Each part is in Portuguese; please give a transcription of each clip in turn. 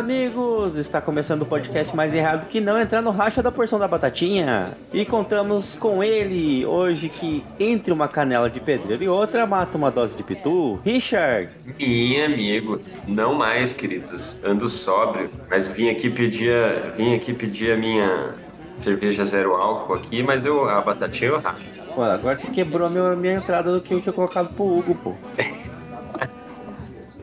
amigos! Está começando o podcast mais errado que não entrar no racha da porção da batatinha. E contamos com ele hoje que entre uma canela de pedreiro e outra mata uma dose de pitu. Richard! Minha amigo, não mais, queridos. Ando sóbrio, mas vim aqui pedir, a- vim aqui pedir a minha cerveja zero álcool aqui, mas eu a batatinha eu racho. Pô, agora tu quebrou a minha, minha entrada do que eu tinha colocado pro Hugo, pô.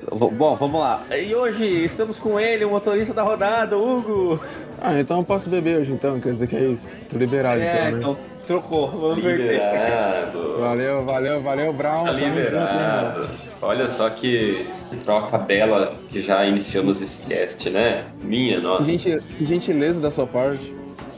Bom, vamos lá. E hoje estamos com ele, o motorista da rodada, Hugo. Ah, então eu posso beber hoje então, quer dizer que é isso? Tô liberado É, então, né? então trocou, vamos. Liberado. Valeu, valeu, valeu, Brown. Tá Tamo junto, liberado. Olha só que troca bela que já iniciamos esse cast, né? Minha, nossa. Que gentileza da sua parte.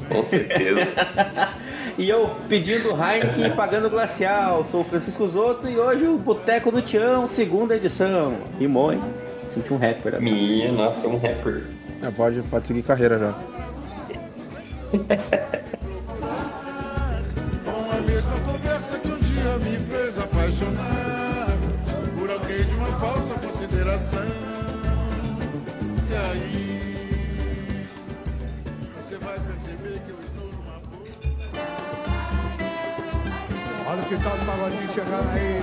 Com certeza. E eu pedindo Heineken e pagando glacial. Sou o Francisco Zotto e hoje o Boteco do Tião, segunda edição. Rimou, hein? Senti um rapper. agora. Minha, nossa, um rapper. É, pode, pode seguir carreira já. Com a mesma conversa que um dia me fez apaixonar por alguém de uma falsa consideração. E aí, Olha que tal de pagodinho chegando aí.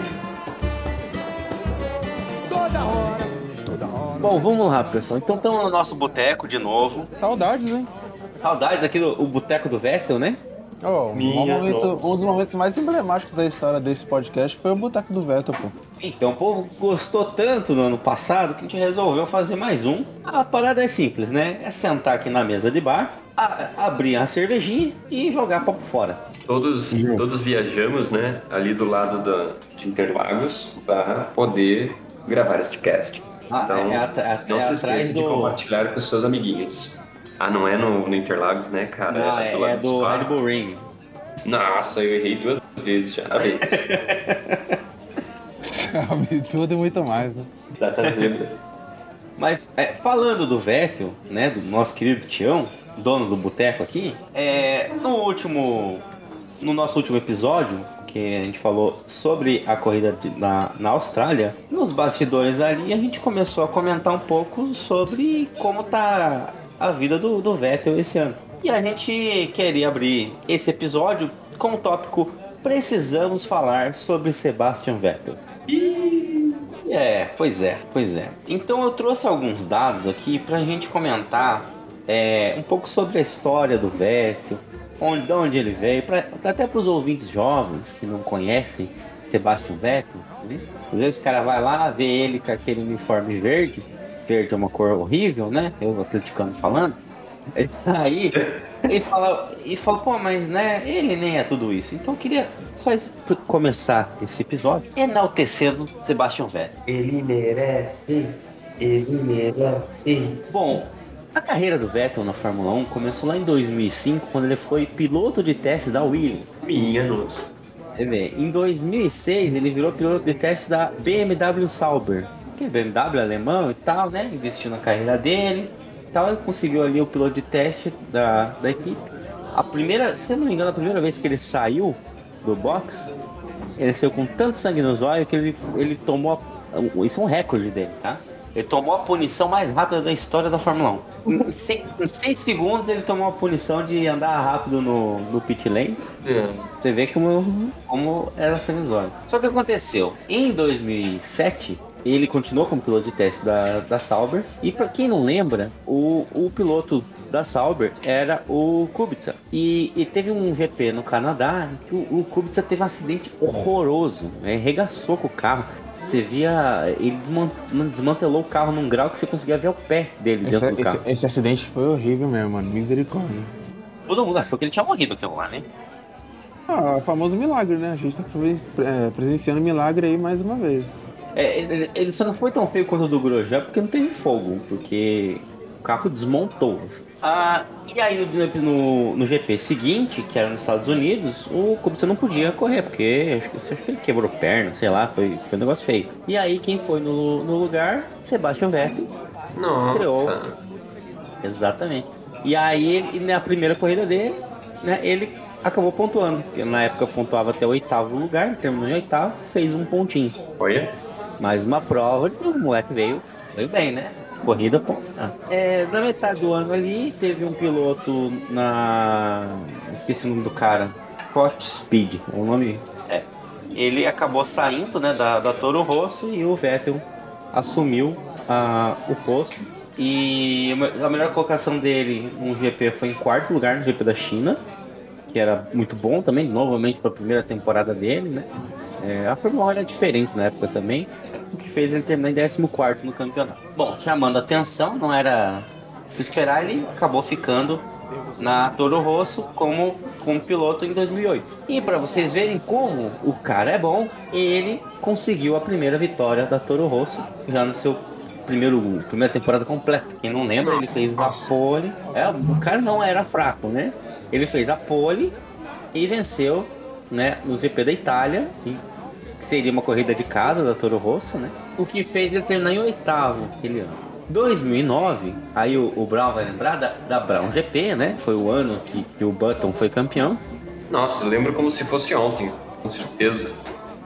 Toda hora. Toda hora. Bom, vamos lá, pessoal. Então estamos no nosso boteco de novo. Saudades, hein? Saudades aqui do o Boteco do Vettel, né? Ó, um, momento- um dos momentos mais emblemáticos da história desse podcast foi o Boteco do Veto, pô. Então, o povo gostou tanto no ano passado que a gente resolveu fazer mais um. A parada é simples, né? É sentar aqui na mesa de bar, a- abrir a cervejinha e jogar papo fora. Todos, todos viajamos, né? Ali do lado da, de Interlagos para poder gravar este cast. Ah, então, é atra- é não se esqueça de do- compartilhar com seus amiguinhos. Ah, não é no, no Interlagos, né, cara? Não, é, do lado é do. Red Bull Ring. Nossa, eu errei duas vezes já. A vez. Sabe tudo e muito mais, né? Data zebra. Mas é, falando do Vettel, né, do nosso querido Tião, dono do boteco aqui, é, no último, no nosso último episódio, que a gente falou sobre a corrida de- na, na Austrália, nos bastidores ali a gente começou a comentar um pouco sobre como tá a vida do, do Vettel esse ano. E a gente queria abrir esse episódio com o tópico Precisamos falar sobre Sebastian Vettel. É, pois é, pois é. Então eu trouxe alguns dados aqui pra gente comentar é, um pouco sobre a história do Vettel, onde, de onde ele veio, pra, até para os ouvintes jovens que não conhecem Sebastian Vettel. Né? Às vezes o cara vai lá, vê ele com aquele uniforme verde, verde é uma cor horrível, né? Eu atleticano falando. Aí e fala, e fala, pô, mas né, ele nem é tudo isso. Então eu queria só começar esse episódio enaltecendo Sebastian Vettel. Ele merece, ele merece. Bom, a carreira do Vettel na Fórmula 1 começou lá em 2005, quando ele foi piloto de teste da Williams. Minha nossa. Você vê, em 2006 ele virou piloto de teste da BMW Sauber, que é BMW alemão e tal, né? Investiu na carreira dele e tal, ele conseguiu ali o piloto de teste da, da equipe. A primeira, se eu não me engano, a primeira vez que ele saiu do box, ele saiu com tanto sangue nos olhos que ele, ele tomou. Isso é um recorde dele, tá? Ele tomou a punição mais rápida da história da Fórmula 1. Em 6 segundos ele tomou a punição de andar rápido no, no pit lane. Você vê como, como era olhos. Só que aconteceu, em 2007, ele continuou como piloto de teste da, da Sauber. E pra quem não lembra, o, o piloto da Sauber era o Kubica. E, e teve um GP no Canadá que o, o Kubica teve um acidente horroroso, né? arregaçou com o carro. Você via, ele desman- desmantelou o carro num grau que você conseguia ver o pé dele Esse, dentro do esse- carro. esse acidente foi horrível mesmo, mano. Misericórdia. Todo mundo achou que ele tinha morrido aquilo lá, né? Ah, o famoso milagre, né? A gente tá presen- é, presenciando milagre aí mais uma vez. É, ele, ele só não foi tão feio quanto o do Grosjean porque não teve fogo, porque carro desmontou. Ah, e aí no, no, GP seguinte, que era nos Estados Unidos, o Kubica não podia correr, porque acho que, acho que ele quebrou perna, sei lá, foi, foi um negócio feio. E aí quem foi no, no lugar? Sebastian Vettel. Nossa. Estreou. Exatamente. E aí, ele, na primeira corrida dele, né, ele acabou pontuando. Porque na época pontuava até o oitavo lugar, terminou em oitavo, fez um pontinho. Olha. Mais uma prova, e o moleque veio, veio bem, né? Corrida, pô. É, na metade do ano ali, teve um piloto na. Esqueci o nome do cara. Hot Speed, o nome. É. Ele acabou saindo né, da, da Toro Rosso e o Vettel assumiu ah, o posto. E a melhor colocação dele no GP foi em quarto lugar no GP da China, que era muito bom também, novamente para a primeira temporada dele, né? É, a Fórmula 1 era diferente na época também, o que fez ele terminar em 14 no campeonato. Bom, chamando a atenção, não era se esperar, ele acabou ficando na Toro Rosso como, como piloto em 2008. E para vocês verem como o cara é bom, ele conseguiu a primeira vitória da Toro Rosso já no seu primeiro primeira temporada completa. Quem não lembra, ele fez a pole. É, o cara não era fraco, né? Ele fez a pole e venceu, né, no GP da Itália, que seria uma corrida de casa da Toro Rosso, né? O que fez ele terminar em oitavo aquele ano. 2009, aí o, o Brown vai lembrar da, da Brown GP, né? Foi o ano que, que o Button foi campeão. Nossa, lembro como se fosse ontem, com certeza.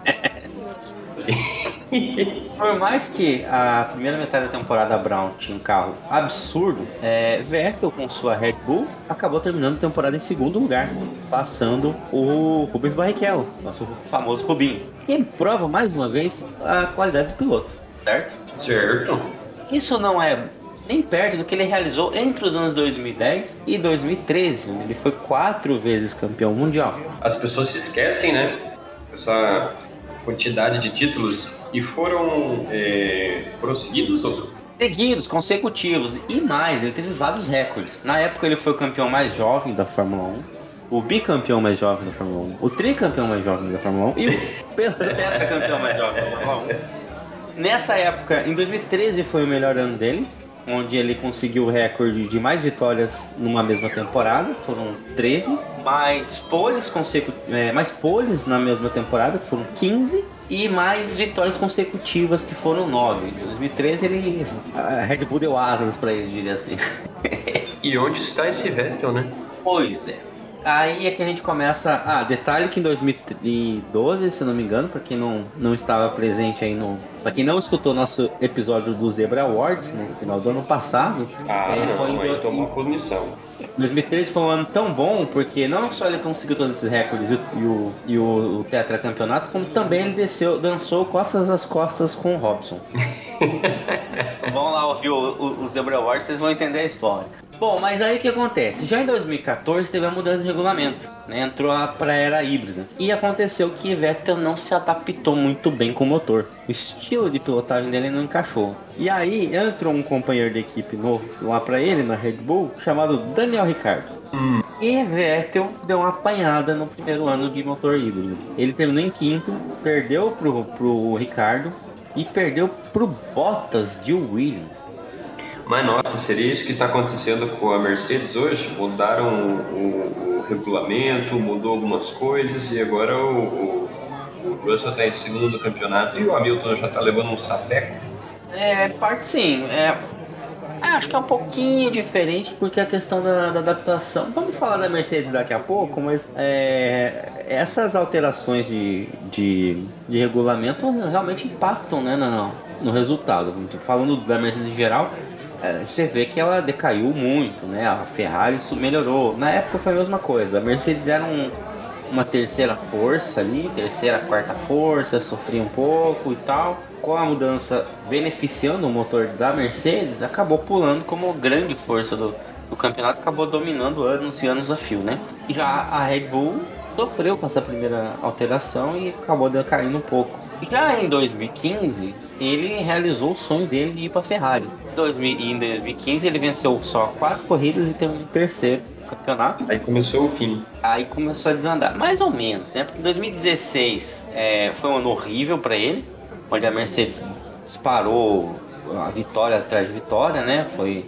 Por mais que a primeira metade da temporada Brown tinha um carro absurdo, é, Vettel com sua Red Bull acabou terminando a temporada em segundo lugar, passando o Rubens Barrichello, nosso famoso Rubinho. E prova mais uma vez a qualidade do piloto, certo? Certo. Isso não é nem perto do que ele realizou entre os anos 2010 e 2013. Ele foi quatro vezes campeão mundial. As pessoas se esquecem, né? Essa quantidade de títulos e foram, é, foram seguidos ou Seguidos, consecutivos e mais, ele teve vários recordes. Na época ele foi o campeão mais jovem da Fórmula 1, o bicampeão mais jovem da Fórmula 1, o tricampeão mais jovem da Fórmula 1 e o tetracampeão mais jovem da Fórmula 1. Nessa época, em 2013 foi o melhor ano dele, onde ele conseguiu o recorde de mais vitórias numa mesma temporada, foram 13, mais poles consecu... É, mais poles na mesma temporada, que foram 15, e mais vitórias consecutivas, que foram 9. Em 2013 ele. A Red Bull deu asas pra ele, diria assim. E onde está esse Vettel, né? Pois é. Aí é que a gente começa. Ah, detalhe que em 2012, se não me engano, para quem não, não estava presente aí no. Pra quem não escutou nosso episódio do Zebra Awards no final do ano passado, Ah, é, não, foi em do- tomou punição. 2013 foi um ano tão bom porque não só ele conseguiu todos esses recordes e o, e o, o tetracampeonato, como também ele desceu, dançou costas às costas com o Robson. Vão lá ouvir o, o, o Zebra Awards, vocês vão entender a história. Bom, mas aí o que acontece? Já em 2014 teve a mudança de regulamento, né? Entrou a pra era híbrida. E aconteceu que Vettel não se adaptou muito bem com o motor. O estilo de pilotagem dele não encaixou. E aí entrou um companheiro de equipe novo lá pra ele, na Red Bull, chamado Daniel Ricciardo. E Vettel deu uma apanhada no primeiro ano de motor híbrido. Ele terminou em quinto, perdeu pro, pro Ricardo e perdeu pro Bottas de Williams. Mas nossa, seria isso que está acontecendo com a Mercedes hoje? Mudaram o, o- o regulamento, mudou algumas coisas e agora o, o, Russell está em segundo no campeonato e o Hamilton já está levando um sapeco. É, parte sim. É, é, acho que é um pouquinho diferente porque a questão da, da adaptação. Vamos falar da Mercedes daqui a pouco, mas é, essas alterações de, de, de regulamento realmente impactam né, no, no resultado. Falando da Mercedes em geral, você vê que ela decaiu muito, né? A Ferrari isso melhorou. Na época foi a mesma coisa. A Mercedes era um, uma terceira força ali, terceira, quarta força, sofria um pouco e tal. Com a mudança beneficiando o motor da Mercedes, acabou pulando como grande força do, do campeonato, acabou dominando anos e anos a fio, né? Já a Red Bull sofreu com essa primeira alteração e acabou decaindo um pouco. Já em 2015, ele realizou o sonho dele de ir para Ferrari. 2000 Em 2015, ele venceu só quatro corridas e terminou em terceiro campeonato. Aí começou o fim. Aí começou a desandar, mais ou menos, né? Porque 2016 é, foi um ano horrível para ele, onde a Mercedes disparou a vitória atrás de vitória, né? Foi,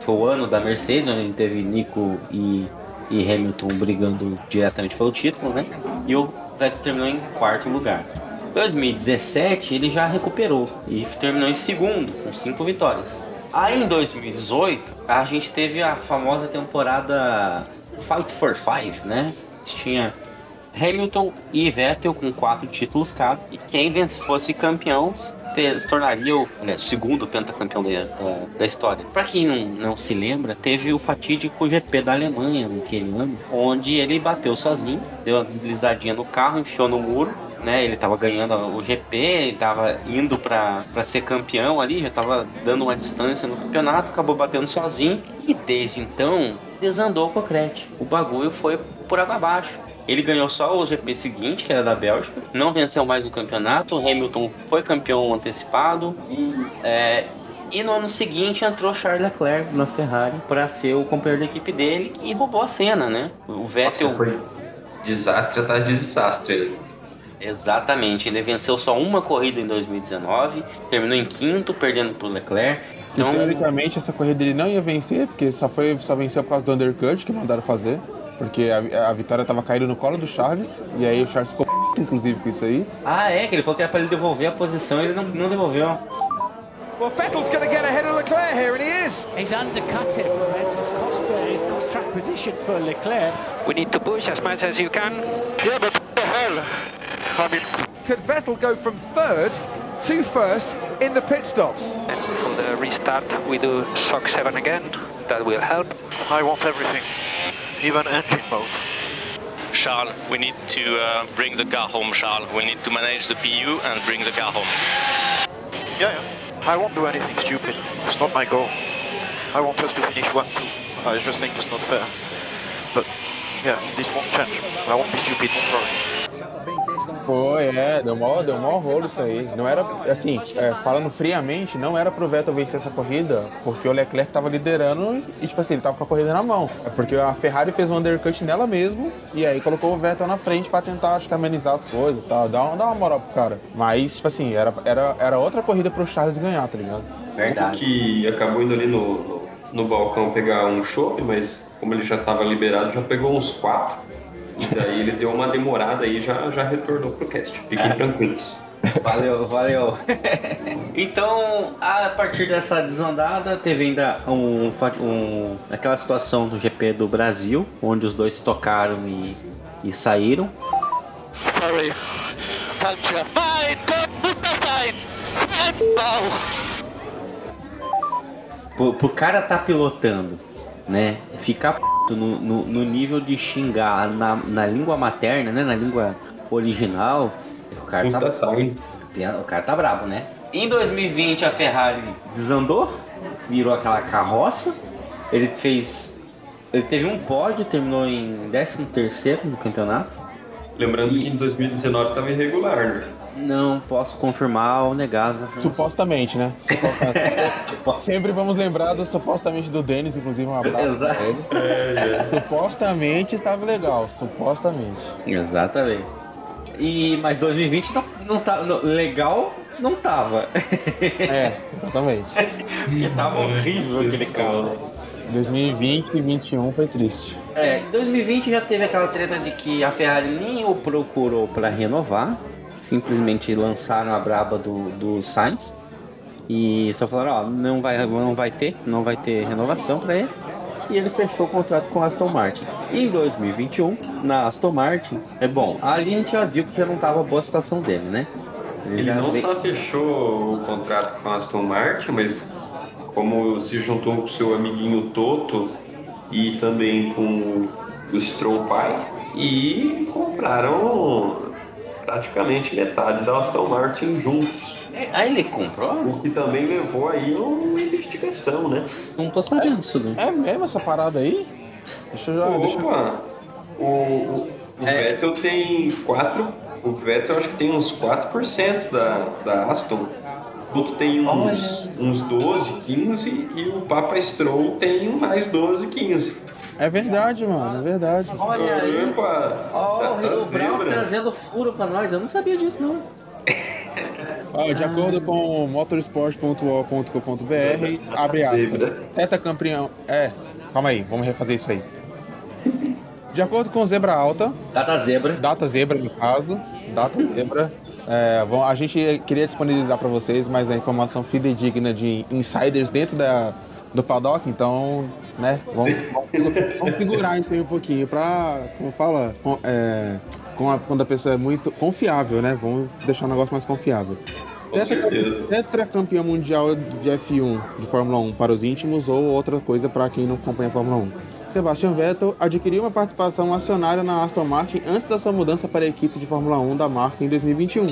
foi o ano da Mercedes, onde a teve Nico e, e Hamilton brigando diretamente pelo título, né? E o Vettel terminou em quarto lugar. 2017 ele já recuperou e terminou em segundo, com cinco vitórias. Aí em 2018 a gente teve a famosa temporada Fight for Five, né? Tinha Hamilton e Vettel com quatro títulos cada. E quem fosse campeão se tornaria o né, segundo pentacampeão da, da, história. Pra quem não, não se lembra, teve o fatídico GP da Alemanha naquele ano, onde ele bateu sozinho, deu uma deslizadinha no carro, enfiou no muro. Né, ele tava ganhando o GP, ele tava indo pra ser campeão ali, já tava dando uma distância no campeonato, acabou batendo sozinho e desde então desandou com o Cret. O bagulho foi por água abaixo. Ele ganhou só o GP seguinte, que era da Bélgica, não venceu mais o campeonato. O Hamilton foi campeão antecipado. É, e no ano seguinte entrou Charles Leclerc na Ferrari para ser o companheiro da equipe dele e roubou a cena, né? O Vettel. Nossa, foi desastre atrás de desastre. Exatamente, ele venceu só uma corrida em 2019, terminou em quinto, perdendo pro Leclerc. Que, Então, teoricamente essa corrida ele não ia vencer, porque só, foi, só venceu por causa do undercut que mandaram fazer. Porque a, a vitória tava caindo no colo do Charles, e aí o Charles ficou p***, inclusive com isso aí. ah, é, que ele falou que era pra ele devolver a posição e ele não, não devolveu. Well, Vettel's going to get ahead of Leclerc here, and he is. He's undercut him, and it's cost, uh, it's cost track position for Leclerc. We need to push as much as you can. Yeah, but what the hell? I mean, could Vettel go from third to first in the pit stops? For the restart, we do shock 7 again. That will help. I want everything, even engine mode. Charles, we need to uh, bring the car home, Charles. We need to manage the PU and bring the car home. Yeah, yeah. I won't do anything stupid. It's not my goal. I want us to finish one, two. I just think it's not fair. But yeah, this won't change. I won't be stupid, don't worry. Foi, é, deu mó, deu mó rolo isso aí. Não era, assim, é, falando friamente, não era pro Vettel vencer essa corrida, porque o Leclerc tava liderando e, tipo assim, ele tava com a corrida na mão. É porque a Ferrari fez um undercut nela mesmo e aí colocou o Vettel na frente pra tentar, acho que, amenizar as coisas e tal, dar uma, dar uma moral pro cara. Mas, tipo assim, era, era, era outra corrida pro Charles ganhar, tá ligado? Verdade. Que acabou indo ali no, no, no balcão pegar um chopp, mas como ele já estava liberado, já pegou uns quatro. E daí ele deu uma demorada aí e já, já retornou pro cast. Fiquem tranquilos. Valeu, valeu. então, a partir dessa desandada, teve ainda um, um- aquela situação do GP do Brasil, onde os dois tocaram e, e saíram. Sorry. Culture. Mine! Go put the sign! Pro, pro cara tá pilotando, né? Ficar p... no, no, no nível de xingar na, na língua materna, né? Na língua original, o cara tá saem. O cara tá brabo, né? Em 2020 a Ferrari desandou, virou aquela carroça. Ele fez. Ele teve um pódio, terminou em 13 no campeonato. Lembrando que em 2019 estava irregular, né? Não posso confirmar ou negar. Supostamente, né? Supostamente. Sempre vamos lembrar do supostamente do Denis, inclusive um abraço Exato. pra ele. Supostamente estava legal, supostamente. Exatamente. E, mas 2020 não, não tá. não- legal não tava. É, exatamente. Porque tava horrível aquele carro. né? 2020 e 2021 foi triste. É, em 2020 já teve aquela treta de que a Ferrari nem o procurou para renovar, simplesmente lançaram a braba do, do Sainz e só falaram, ó, não vai, não vai ter, não vai ter renovação para ele. E ele fechou o contrato com a Aston Martin. E em 2021, na Aston Martin, é bom, ali a gente já viu que já não tava boa a situação dele, né? Ele já não veio- só fechou o contrato com a Aston Martin, mas como se juntou com o seu amiguinho Toto e também com o Stroll pai e compraram praticamente metade da Aston Martin juntos. É, Aí ele comprou? O que também levou aí a uma investigação, né? Não tô sabendo disso, não. É mesmo essa parada aí? Deixa eu já. Deixa eu... Opa! O, o, o Vettel tem 4. O Vettel acho que tem uns 4% da, da Aston. O Toto tem uns, uns 12, 15 e o Papa Stroll tem mais 12, 15. É verdade, mano, é verdade. Olha aí. Opa! Ó, o Rio Brown zebra. trazendo furo pra nós. Eu não sabia disso, não. Ó, de acordo com motorsport.ol.com.br, abre aspas. Teta campeão. É, calma aí, vamos refazer isso aí. De acordo com Zebra Alta, Data zebra. Data Zebra no caso, Data Zebra, é, bom, a gente queria disponibilizar para vocês, mas a informação fidedigna de insiders dentro da, do paddock, então, né, vamos, vamos, segu- vamos segurar isso aí um pouquinho para, como fala, com- é, com a- quando a pessoa é muito confiável, né, vamos deixar o negócio mais confiável. tetra, tetracampeão mundial de F1 de Fórmula 1 para os íntimos ou outra coisa para quem não acompanha a Fórmula 1. Sebastian Vettel adquiriu uma participação acionária na Aston Martin antes da sua mudança para a equipe de Fórmula 1 da marca em 2021.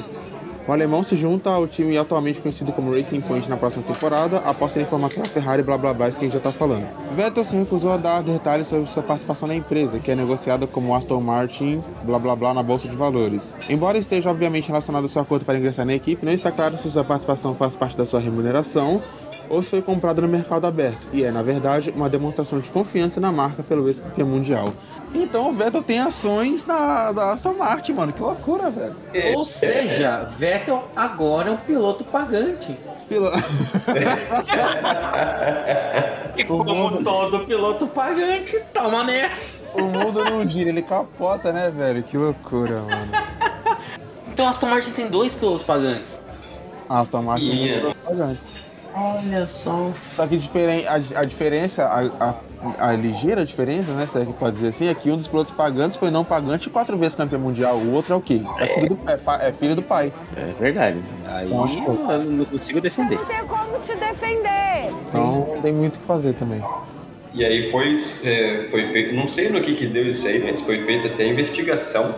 O alemão se junta ao time atualmente conhecido como Racing Point na próxima temporada, após ser informado pela Ferrari blá blá blá, isso que a gente já tá falando. Vettel se recusou a dar detalhes sobre sua participação na empresa, que é negociada como Aston Martin blá blá blá na bolsa de valores. Embora esteja obviamente relacionado ao seu acordo para ingressar na equipe, não está claro se sua participação faz parte da sua remuneração ou se foi comprada no mercado aberto, e é, na verdade, uma demonstração de confiança na marca pelo ex-campeão mundial. Então o Vettel tem ações na, da Aston Martin, mano, que loucura, velho. Ou seja, Vettel agora é um piloto pagante. Piloto. e como todo piloto pagante, toma merda. O mundo não gira, ele capota, né, velho? Que loucura, mano. Então a Aston Martin tem dois pilotos pagantes. A Aston Martin tem Yeah. dois pilotos pagantes. Olha só. Só que diferen- a, a diferença, a, a- a ligeira diferença, né? Se é que pode dizer assim, é que um dos pilotos pagantes foi não pagante e quatro vezes campeão mundial. O outro é o quê? É filho do, é é filho do pai. É verdade. Aí Então, que- eu não consigo defender. Não tem como te defender. Então tem muito o que fazer também. E aí foi, é, foi feito, não sei no que que deu isso aí, mas foi feita até investigação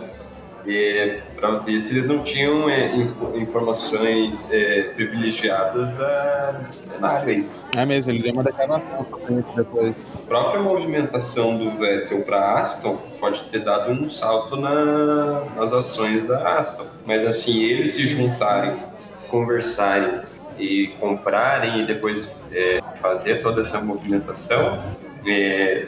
para ver se eles não tinham é, info- informações é, privilegiadas da, desse cenário aí. É mesmo, ele deu uma declaração sobre isso depois. A própria movimentação do Vettel para Aston pode ter dado um salto na- nas ações da Aston. Mas assim, eles se juntarem, conversarem e comprarem e depois é, fazer toda essa movimentação é,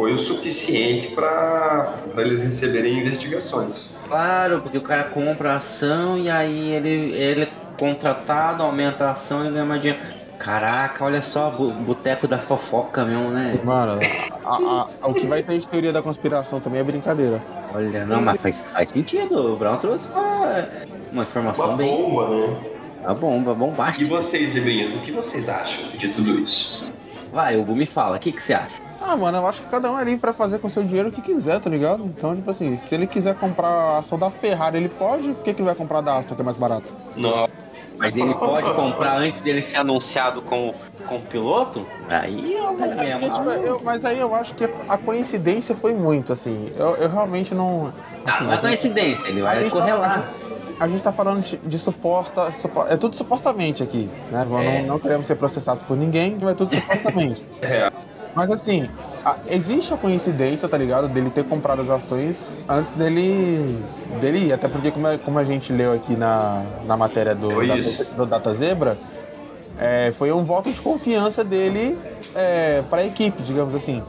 foi o suficiente para eles receberem investigações. Claro, porque o cara compra a ação e aí ele, ele é contratado, aumenta a ação e ganha mais dinheiro. Caraca, olha só, boteco da fofoca mesmo, né? Mano, a- a- o que vai ter de teoria da conspiração também é brincadeira. Olha, não, mas faz, faz sentido. O Brown trouxe uma, uma informação Uma bem. bomba, né? Uma bomba, E bombástica. vocês, Zebrinhas, o que vocês acham de tudo isso? Vai, Hugo, me fala, o que, que você acha? Ah, mano, eu acho que cada um é livre pra fazer com seu dinheiro o que quiser, tá ligado? Então, tipo assim, se ele quiser comprar a ação da Ferrari, ele pode, por que, que ele vai comprar da Aston, que é mais barato? Não. Mas ele pode comprar antes dele ser anunciado como, como piloto? Aí é Mas, é porque, tipo, eu- mas aí eu acho que a coincidência foi muito, assim. Eu, eu realmente não. Ah, assim, não é coincidência, ele vai gente correr tá- lá. A gente tá falando de, de suposta, supo- É tudo supostamente aqui, né? Não, É. não queremos ser processados por ninguém, então é tudo supostamente. É, Mas assim, a- existe a coincidência, tá ligado? Dele ter comprado as ações antes dele, dele ir. Até porque, como a, como a gente leu aqui na, na matéria do, Data, do Data Zebra, é, foi um voto de confiança dele é, para a equipe, digamos assim.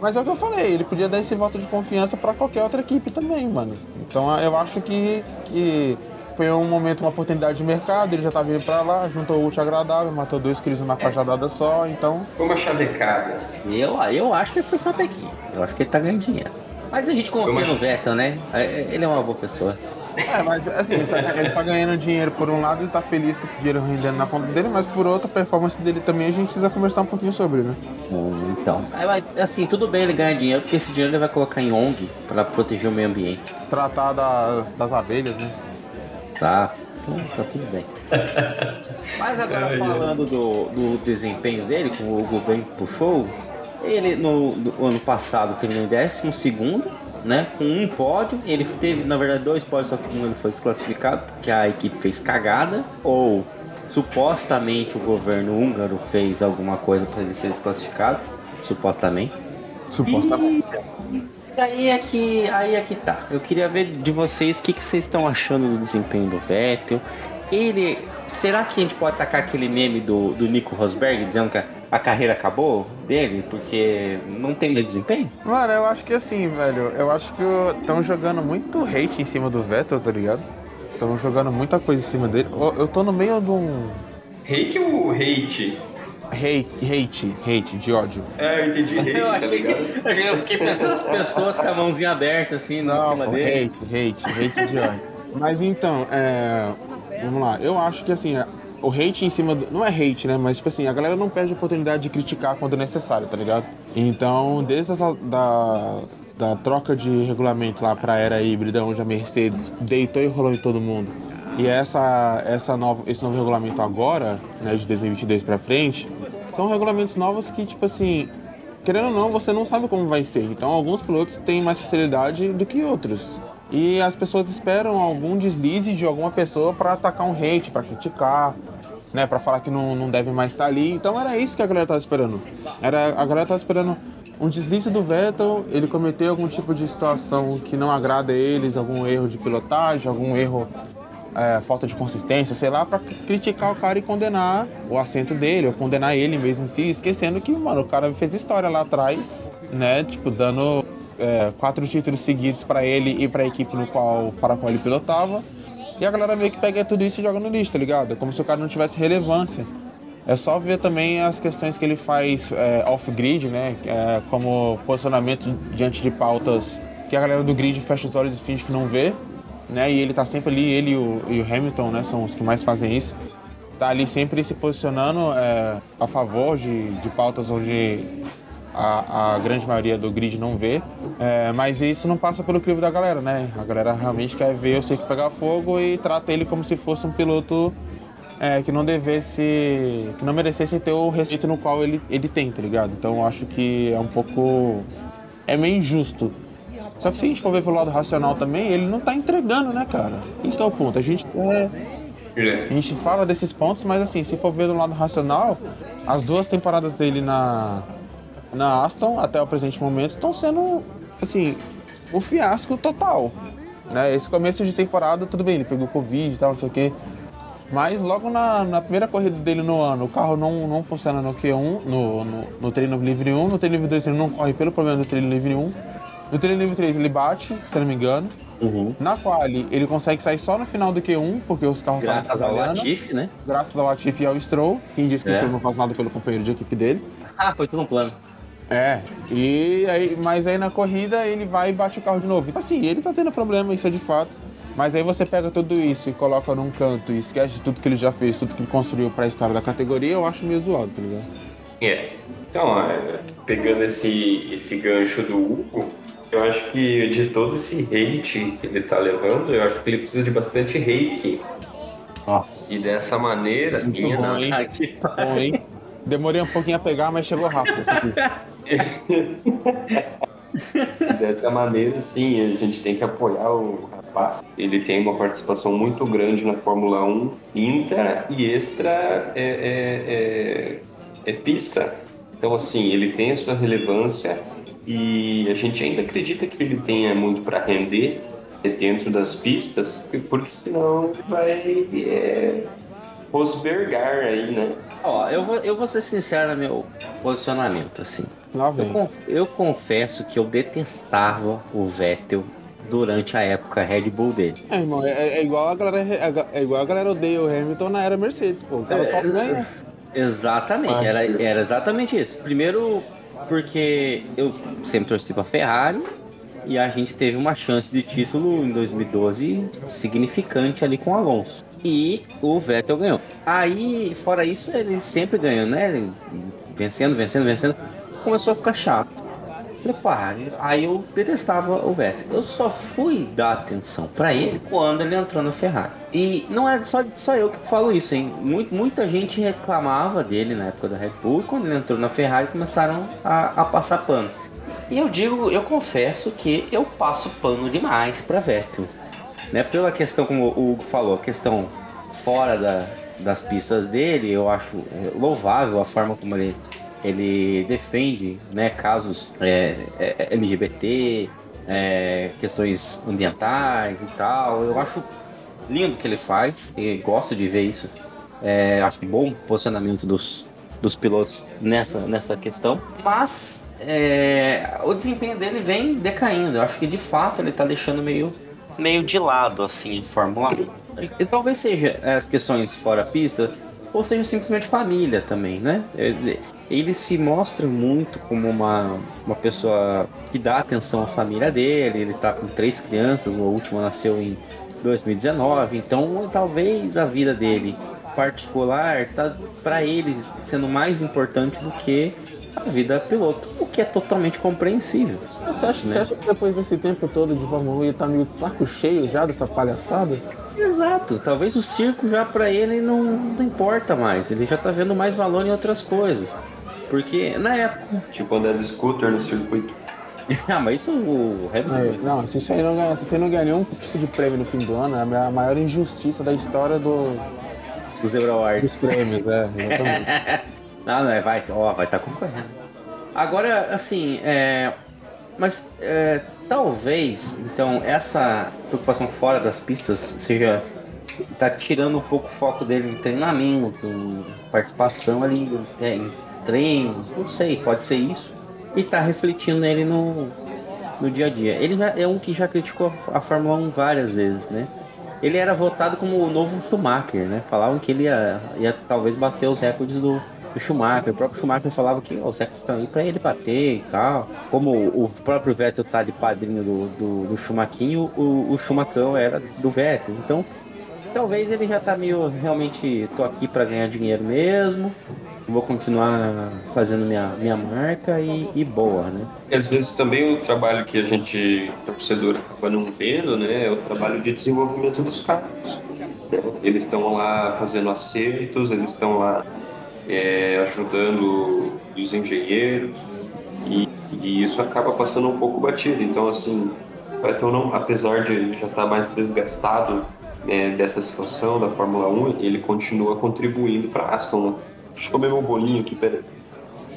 Mas é o que eu falei, ele podia dar esse voto de confiança para qualquer outra equipe também, mano. Então eu acho que, que foi um momento, uma oportunidade de mercado, ele já tava indo pra lá, juntou o útil ao agradável, matou dois quilos numa cajadada só, então. Foi uma chavecada. Eu, eu acho que ele foi só pequinho. Eu acho que ele tá ganhando dinheiro. Mas a gente confia uma- no Vettel, né? É, Ele é uma boa pessoa. É, mas assim, ele tá, ele tá ganhando dinheiro por um lado, ele tá feliz com esse dinheiro rendendo na conta dele, mas por outro, a performance dele também a gente precisa conversar um pouquinho sobre, né? Hum, Então, é, assim, tudo bem ele ganhar dinheiro, porque esse dinheiro ele vai colocar em ONG pra proteger o meio ambiente. Tratar das, das abelhas, né? Exato. Então, tá tudo bem. Mas agora falando do, do desempenho dele, que o Hugo bem puxou, ele no, no ano passado terminou em 12 né? Com um pódio. Ele teve, na verdade, dois pódios, só que um ele foi desclassificado, porque a equipe fez cagada, ou supostamente o governo húngaro fez alguma coisa para ele ser desclassificado. Supostamente. Supostamente. E aí é que, aí é que tá. Eu queria ver de vocês o que, que vocês estão achando do desempenho do Vettel. Ele. Será que a gente pode tacar aquele meme do, do Nico Rosberg dizendo que a, carreira acabou dele? Porque não tem mais desempenho? Mano, eu acho que assim, velho, eu acho que estão jogando muito hate em cima do Vettel, tá ligado? Estão jogando muita coisa em cima dele. Eu, eu tô no meio de um. Hate ou hate? Hate, hate, hate, de ódio. É, eu entendi hate, Eu tá achei que. ligado? Eu, eu fiquei pensando nas pessoas com a mãozinha aberta assim em Não, cima pô, dele. hate, hate, hate de ódio. Mas então, é. Vamos lá, eu acho que assim, o hate em cima do. Não é hate, né? Mas tipo assim, a galera não perde a oportunidade de criticar quando necessário, tá ligado? Então, desde essa, da, da troca de regulamento lá pra era híbrida, onde a Mercedes deitou e rolou em todo mundo. E essa, essa nova, esse novo regulamento agora, né, de 2022 para frente, são regulamentos novos que, tipo assim, querendo ou não, você não sabe como vai ser. Então, alguns pilotos têm mais facilidade do que outros. E as pessoas esperam algum deslize de alguma pessoa para atacar um hate, para criticar, né, para falar que não, não deve mais estar ali. Então, era isso que a galera tava esperando. Era a galera tava esperando um deslize do Vettel, ele cometeu algum tipo de situação que não agrada a eles, algum erro de pilotagem, algum erro é, falta de consistência, sei lá, para criticar o cara e condenar o assento dele, ou condenar ele mesmo em si, esquecendo que, mano, o cara fez história lá atrás, né? Tipo, dando é, quatro títulos seguidos para ele e para a equipe no qual, para a qual ele pilotava. E a galera meio que pega tudo isso e joga no lixo, tá ligado? É como se o cara não tivesse relevância. É só ver também as questões que ele faz é, off-grid, né? É, como posicionamento diante de pautas que a galera do grid fecha os olhos e finge que não vê né? E ele tá sempre ali, ele e o, e o Hamilton, né? São os que mais fazem isso. Tá ali sempre se posicionando é, a favor de, de pautas onde a, a, grande maioria do grid não vê. É, mas isso não passa pelo crivo da galera, né? A galera realmente quer ver o Seiko pegar fogo e trata ele como se fosse um piloto é, que não devesse. que não merecesse ter o respeito no qual ele, ele tem, tá ligado? Então acho que é um pouco. é meio injusto só que se a gente for ver pelo lado racional também, ele não tá entregando, né, cara? Isso é o ponto. A gente é... A gente fala desses pontos, mas assim, se for ver do lado racional, as duas temporadas dele na, na Aston, até o presente momento, estão sendo, assim, um fiasco total. Né? Esse começo de temporada, tudo bem, ele pegou Covid e tal, não sei o quê. Mas logo na, na, primeira corrida dele no ano, o carro não, não funciona no Q1, no, no, no treino livre 1, no treino livre 2 ele não corre pelo problema do treino livre 1. No treino livre 3 ele bate, se não me engano. Uhum. Na quali ele consegue sair só no final do Q1, porque os carros Graças ao Latifi, né? Graças ao Latifi e ao Stroll. Quem disse que é. o Stroll não faz nada pelo companheiro de equipe dele. Ah, foi tudo um plano. É, e aí, mas aí na corrida ele vai e bate o carro de novo. Assim, ele tá tendo problema, isso é de fato. Mas aí você pega tudo isso e coloca num canto e esquece de tudo que ele já fez, tudo que ele construiu pra história da categoria, eu acho meio zoado, tá ligado? É. Então, é, pegando esse, esse gancho do Hugo, eu acho que de todo esse hate que ele tá levando, eu acho que ele precisa de bastante reiki. Nossa. E dessa maneira, Muito minha bom, hein? bom, hein? Demorei um pouquinho a pegar, mas chegou rápido esse aqui. Dessa maneira, sim, a gente tem que apoiar o rapaz. Ele tem uma participação muito grande na Fórmula 1, intra e extra é, é, é, é pista. Então, assim, ele tem a sua relevância e a gente ainda acredita que ele tenha muito para render dentro das pistas, porque senão vai é, rosbergar aí, né? Ó, eu vou, eu vou ser sincero no meu posicionamento, assim. Eu, conf, eu confesso que eu detestava o Vettel durante a época Red Bull dele. É, irmão, é, é igual a galera é, é, igual a galera odeia o Hamilton na era Mercedes, pô. O cara só ganha. Exatamente, era, era exatamente isso. Primeiro, porque eu sempre torci pra Ferrari e a gente teve uma chance de título em 2012 significante ali com o Alonso. E o Vettel ganhou. Aí, fora isso, ele sempre ganhou, né? Vencendo, vencendo, vencendo. Começou a ficar chato. Falei, pá, aí eu detestava o Vettel. Eu só fui dar atenção para ele quando ele entrou na Ferrari. E não é só, só eu que falo isso, hein? Muito, muita gente reclamava dele na época da Red Bull. Quando ele entrou na Ferrari, começaram a, a passar pano. E eu digo, eu confesso que eu passo pano demais para Vettel. Né? Pela questão, como o Hugo falou, a questão fora da, das pistas dele, eu acho louvável a forma como ele ele defende né, casos é, é, LGBT, é, questões ambientais e tal. Eu acho lindo o que ele faz e gosto de ver isso. É, acho bom posicionamento dos, dos pilotos nessa, nessa questão. Mas é, o desempenho dele vem decaindo. Eu acho que de fato ele está deixando meio, meio de lado assim Fórmula 1. E, talvez seja as questões fora pista, ou seja simplesmente família também, né? Ele se mostra muito como uma, uma pessoa que dá atenção à família dele. Ele tá com três crianças, o último nasceu em 2019, então talvez a vida dele particular tá para ele sendo mais importante do que a vida piloto, o que é totalmente compreensível. Você acha, né? você acha que depois desse tempo todo de Fórmula 1 ele tá meio de saco cheio já dessa palhaçada? Exato, talvez o circo já para ele não, não importa mais, ele já tá vendo mais valor em outras coisas. Porque na época. Tipo andar de scooter no circuito. ah, mas isso o Red Bull. É, não, se isso aí não ganhar, se aí não ganhar nenhum tipo de prêmio no fim do ano, é a maior injustiça da história do. Do Zebra Awards. Dos prêmios, é, exatamente. não, não, é, vai, ó, vai estar tá concorrendo. Agora, assim, é. Mas é, talvez, então, essa preocupação fora das pistas seja. tá tirando um pouco o foco dele em treinamento, em participação ali é, em treinos, não sei, pode ser isso. E tá refletindo nele no, no dia a dia. Ele já é um que já criticou a Fórmula 1 várias vezes, né? Ele era votado como o novo Schumacher, né? Falavam que ele ia, ia talvez bater os recordes do, do Schumacher. O próprio Schumacher falava que ó, os recordes estão aí pra ele bater e tal. Como o próprio Vettel tá de padrinho do, do, do Schumaquinho, o, o Schumacão era do Vettel. Então, talvez ele já tá meio realmente tô aqui para ganhar dinheiro mesmo. Vou continuar fazendo minha, minha marca e, e boa, né? E às vezes também o trabalho que a gente, torcedor, acaba não vendo, né? É o trabalho de desenvolvimento dos carros. Eles estão lá fazendo acertos, eles estão lá é, ajudando os engenheiros e, e, isso acaba passando um pouco batido. Então, assim, o Vettel, não, apesar de já estar mais desgastado né, dessa situação da Fórmula 1, ele continua contribuindo para Aston. Deixa eu comer meu bolinho aqui, peraí.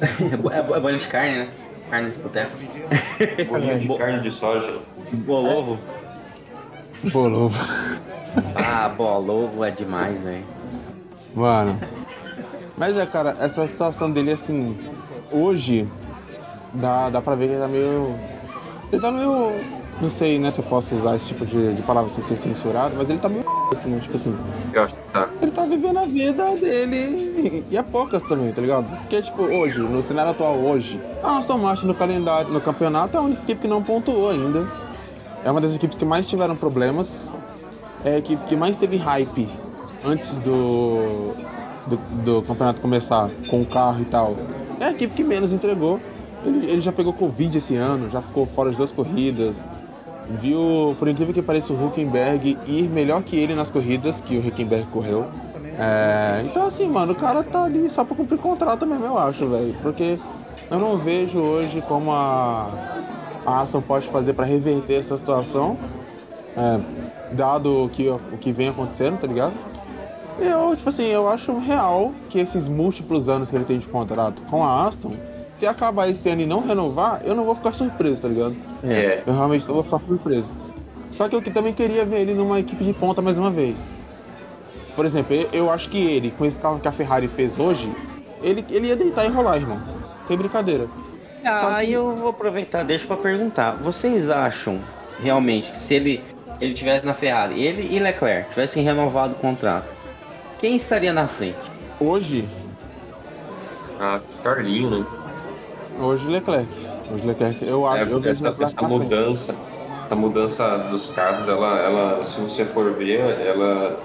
é, é bolinho de carne, né? Carne de boteco. bolinho de carne de soja. Bolovo. Bolovo. Ah, bolovo é demais, velho. Mano. Mas é, cara, essa situação dele, assim, hoje, dá, dá pra ver que ele tá meio. Ele tá meio. Não sei, né, se eu posso usar esse tipo de, de palavra sem ser censurado, mas ele tá meio assim, tipo assim. Eu acho que tá. Ele tá vivendo a vida dele e é poucas também, tá ligado? Porque, tipo, hoje, no cenário atual hoje, a Aston Martin no calendário, no campeonato é a única equipe que não pontuou ainda. É uma das equipes que mais tiveram problemas. É a equipe que mais teve hype antes do, do, do campeonato começar, com o carro e tal. É a equipe que menos entregou. Ele, ele já pegou Covid esse ano, já ficou fora de duas corridas viu, por incrível que pareça, o Huckenberg ir melhor que ele nas corridas que o Huckenberg correu. É, então assim, mano, o cara tá ali só pra cumprir contrato mesmo, eu acho, velho. Porque eu não vejo hoje como a, a Aston pode fazer para reverter essa situação, é, dado o que, o que vem acontecendo, tá ligado? Eu, tipo assim, eu acho real que esses múltiplos anos que ele tem de contrato com a Aston, se acabar esse ano e não renovar, eu não vou ficar surpreso, tá ligado? É. Eu realmente não vou ficar surpreso. Só que eu também queria ver ele numa equipe de ponta mais uma vez. Por exemplo, eu acho que ele, com esse carro que a Ferrari fez hoje, ele, ele ia deitar e rolar, irmão. Sem brincadeira. Ah, aí eu vou aproveitar, deixa pra perguntar. Vocês acham realmente que se ele, ele tivesse na Ferrari, ele e Leclerc tivessem renovado o contrato, quem estaria na frente? Hoje? Ah, Carlinho, né? Hoje Leclerc. Hoje Leclerc, eu acho. É, eu essa, essa mudança, essa mudança dos carros, ela, ela, se você for ver, ela,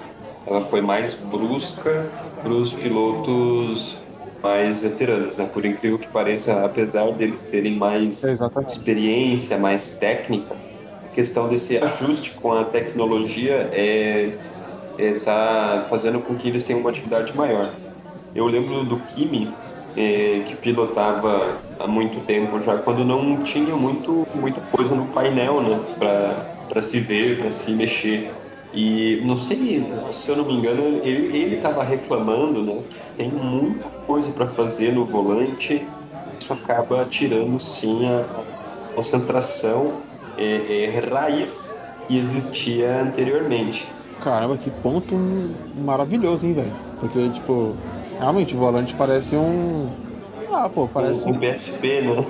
ela foi mais brusca para os pilotos mais veteranos, né? Por incrível que pareça, apesar deles terem mais experiência, mais técnica, a questão desse ajuste com a tecnologia é está fazendo com que eles tenham uma atividade maior. Eu lembro do Kimi, que pilotava há muito tempo já, quando não tinha muito, muita coisa no painel né, para se ver, para se mexer. E não sei, se eu não me engano, ele estava reclamando, né? Tem muita coisa para fazer no volante, isso acaba tirando sim a concentração é, é, raiz que existia anteriormente. Caramba, que ponto maravilhoso, hein, velho? Porque, tipo, realmente o volante parece um. Ah, pô, parece. Um PSP, né?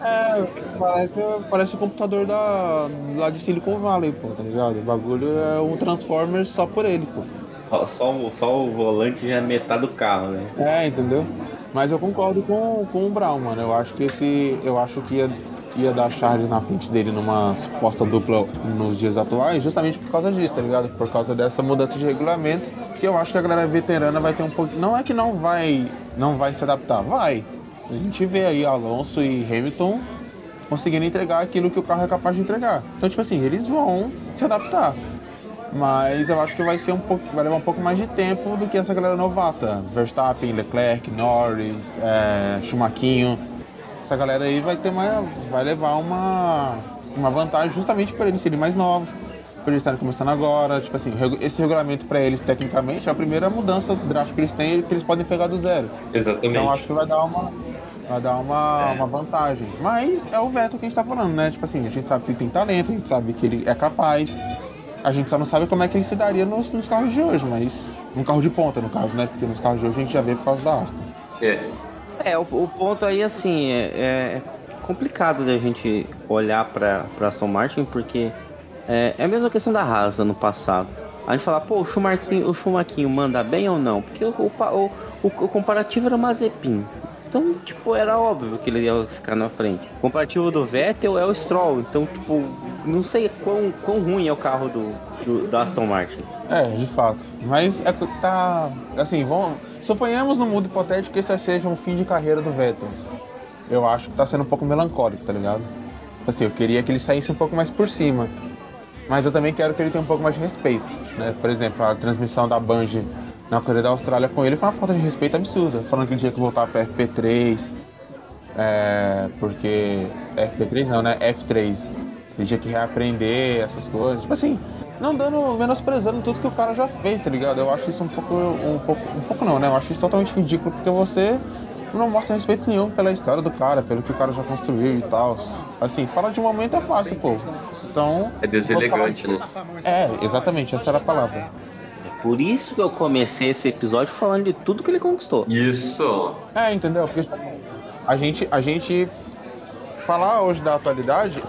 É, parece, parece o computador da, lá de Silicon Valley, pô, tá ligado? O bagulho é um Transformer só por ele, pô. Só, só o volante já é metade do carro, né? É, entendeu? Mas eu concordo com, com o Brown, mano. Eu acho que esse. Eu acho que ia, ia dar Charles na frente dele numa suposta dupla nos dias atuais, justamente por causa disso, tá ligado? Por causa dessa mudança de regulamento, que eu acho que a galera veterana vai ter um pouco. Não é que não vai, não vai se adaptar, vai. A gente vê aí Alonso e Hamilton conseguindo entregar aquilo que o carro é capaz de entregar. Então, tipo assim, eles vão se adaptar. Mas eu acho que vai ser um pouco, vai levar um pouco mais de tempo do que essa galera novata. Verstappen, Leclerc, Norris, é. Essa galera aí vai ter uma, vai levar uma, uma vantagem justamente por eles serem mais novos, por eles estarem começando agora. Tipo assim, esse regulamento para eles tecnicamente é a primeira mudança drástica que eles têm, que eles podem pegar do zero. Exatamente. Então acho que vai dar uma vai dar uma, é. uma vantagem. Mas é o Vettel que a gente tá falando, né? Tipo assim, a gente sabe que ele tem talento, a gente sabe que ele é capaz. A gente só não sabe como é que ele se daria nos, nos carros de hoje, mas. Um carro de ponta, no caso, né? Porque nos carros de hoje a gente já vê por causa da Aston. É. É, o, o ponto aí, assim, é, é complicado da gente olhar pra Aston Martin, porque é, é a mesma questão da Haas no passado. A gente fala, pô, o Schumacher, o Schumacher manda bem ou não? Porque o, o, o, o comparativo era o Mazepin. Então, tipo, era óbvio que ele ia ficar na frente. O comparativo do Vettel é o Stroll. Então, tipo, não sei quão, quão ruim é o carro do, do, da Aston Martin. É, de fato. Mas é tá. Assim, vamos. Suponhamos no mundo hipotético que esse seja um fim de carreira do Vettel. Eu acho que tá sendo um pouco melancólico, tá ligado? Assim, eu queria que ele saísse um pouco mais por cima. Mas eu também quero que ele tenha um pouco mais de respeito, né? Por exemplo, a transmissão da Band na corrida da Austrália com ele foi uma falta de respeito absurda. Falando que ele tinha que voltar para FP3, é, porque. FP3 não, né? F3. Ele tinha que reaprender essas coisas. Tipo assim, não dando, menosprezando tudo que o cara já fez, tá ligado? Eu acho isso um pouco, um pouco, um pouco não, né? Eu acho isso totalmente ridículo porque você não mostra respeito nenhum pela história do cara, pelo que o cara já construiu e tal. Assim, falar de momento é fácil, pô. Então. É deselegante, né? É, exatamente, essa era a palavra. Por isso que eu comecei esse episódio falando de tudo que ele conquistou. Isso. É, entendeu? Porque a gente, a gente falar hoje da atualidade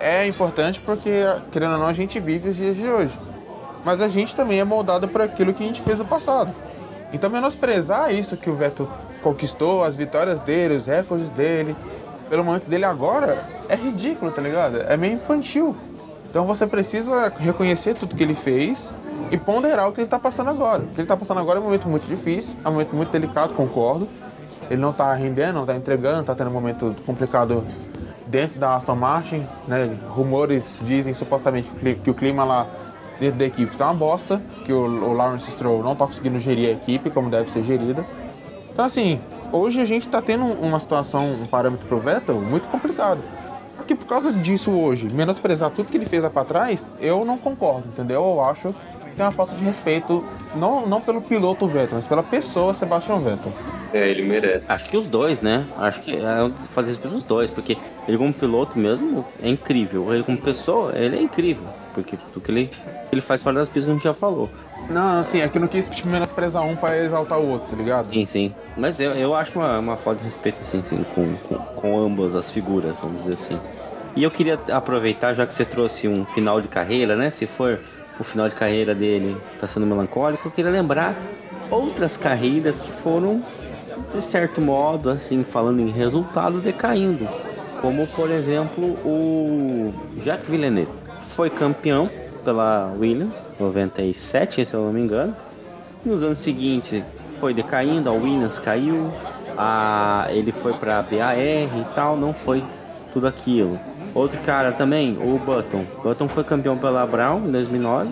é importante porque, querendo ou não, a gente vive os dias de hoje. Mas a gente também é moldado por aquilo que a gente fez no passado. Então menosprezar isso que o Vettel conquistou, as vitórias dele, os recordes dele, pelo momento dele agora, é ridículo, tá ligado? É meio infantil. Então você precisa reconhecer tudo que ele fez e ponderar o que ele está passando agora. O que ele está passando agora é um momento muito difícil, é um momento muito delicado, concordo. Ele não está rendendo, não está entregando, está tendo um momento complicado dentro da Aston Martin. Né? Rumores dizem supostamente que o clima lá dentro da equipe está uma bosta, que o, o Lawrence Stroll não está conseguindo gerir a equipe como deve ser gerida. Então, assim, hoje a gente está tendo uma situação, um parâmetro pro Vettel muito complicado. Porque por causa disso hoje, menosprezar tudo que ele fez lá para trás, eu não concordo, entendeu? Eu acho tem uma falta de respeito, não, não pelo piloto Vettel, mas pela pessoa Sebastian Vettel. É, ele merece. Acho que os dois, né? Acho que é fazer respeito os dois, porque ele como piloto mesmo é incrível. Ele como pessoa, ele é incrível. Porque porque ele, ele faz fora das pistas que a gente já falou. Não, assim, é que não quis tipo, menosprezar um pra exaltar o outro, tá ligado? Sim, sim. Mas eu, eu acho uma, uma falta de respeito, assim, assim com, com, com ambas as figuras, vamos dizer assim. E eu queria aproveitar, já que você trouxe um final de carreira, né? Se for o final de carreira dele está sendo melancólico, eu queria lembrar outras carreiras que foram, de certo modo, assim, falando em resultado, decaindo. Como, por exemplo, o Jacques Villeneuve. Foi campeão pela Williams, 97, se eu não me engano. Nos anos seguintes foi decaindo, a Williams caiu, a, ele foi para a BAR e tal, não foi tudo aquilo. Outro cara também, o Button. Button foi campeão pela Brown em 2009,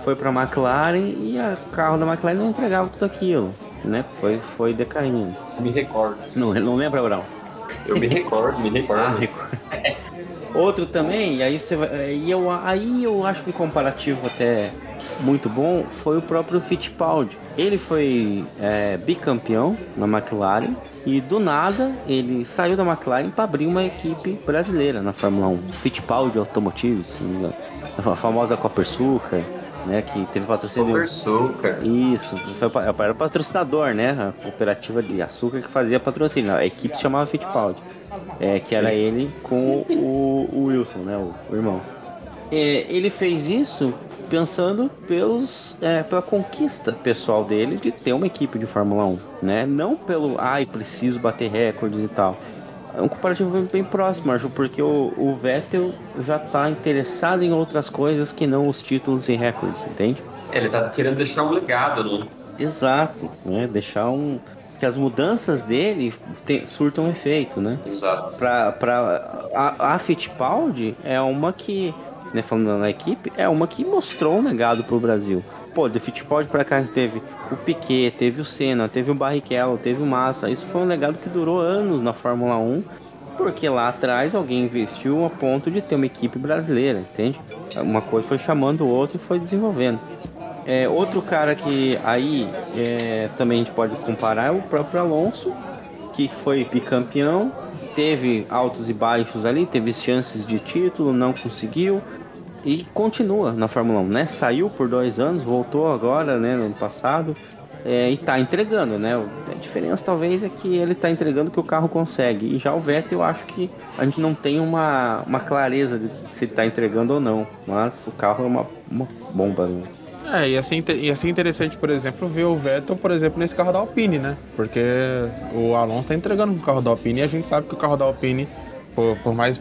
foi para a McLaren e o carro da McLaren não entregava tudo aquilo, né? Foi, foi decaindo. Me recordo. Não, não lembra, Brown? Eu me recordo, me recordo. Ah, recordo. Outro também, e aí você vai, e eu, aí eu acho que o comparativo até muito bom foi o próprio Fittipaldi. Ele foi é, bicampeão na McLaren e do nada ele saiu da McLaren para abrir uma equipe brasileira na Fórmula 1. Fittipaldi Automotive, se não me engano. A famosa Copersucar, né? Que teve patrocínio. Copersucar. Isso, foi, era patrocinador, né? A cooperativa de açúcar que fazia patrocínio. A equipe se chamava Fittipaldi. É, que era ele com o, o Wilson, né? O, o irmão. É, ele fez isso pensando pelos, é, pela conquista pessoal dele de ter uma equipe de Fórmula 1, né? Não pelo, ai, preciso bater recordes e tal. é um comparativo bem, bem próximo, acho, porque o, o Vettel já tá interessado em outras coisas que não os títulos e recordes, entende? Ele tá querendo deixar um legado, né? Exato, né? Deixar um. Que as mudanças dele te- surtam efeito, né? Exato. Pra, a, a Fittipaldi é uma que, né, falando na equipe, é uma que mostrou um legado pro Brasil. Pô, do Fittipaldi pra cá teve o Piquet, teve o Senna, teve o Barrichello, teve o Massa. Isso foi um legado que durou anos na Fórmula 1, porque lá atrás alguém investiu a ponto de ter uma equipe brasileira, entende? Uma coisa foi chamando o outro e foi desenvolvendo. É, outro cara que aí é, também a gente pode comparar é o próprio Alonso, que foi bicampeão, teve altos e baixos ali, teve chances de título, não conseguiu e continua na Fórmula 1, né? Saiu por dois anos, voltou agora, né, no ano passado é, e tá entregando, né? A diferença talvez é que ele tá entregando o que o carro consegue e já o Vettel eu acho que a gente não tem uma, uma clareza de se tá entregando ou não, mas o carro é uma, uma bomba, né? É, ia ser, inte- ia ser interessante, por exemplo, ver o Vettel, por exemplo, nesse carro da Alpine, né? Porque o Alonso tá entregando com o carro da Alpine e a gente sabe que o carro da Alpine, por, por mais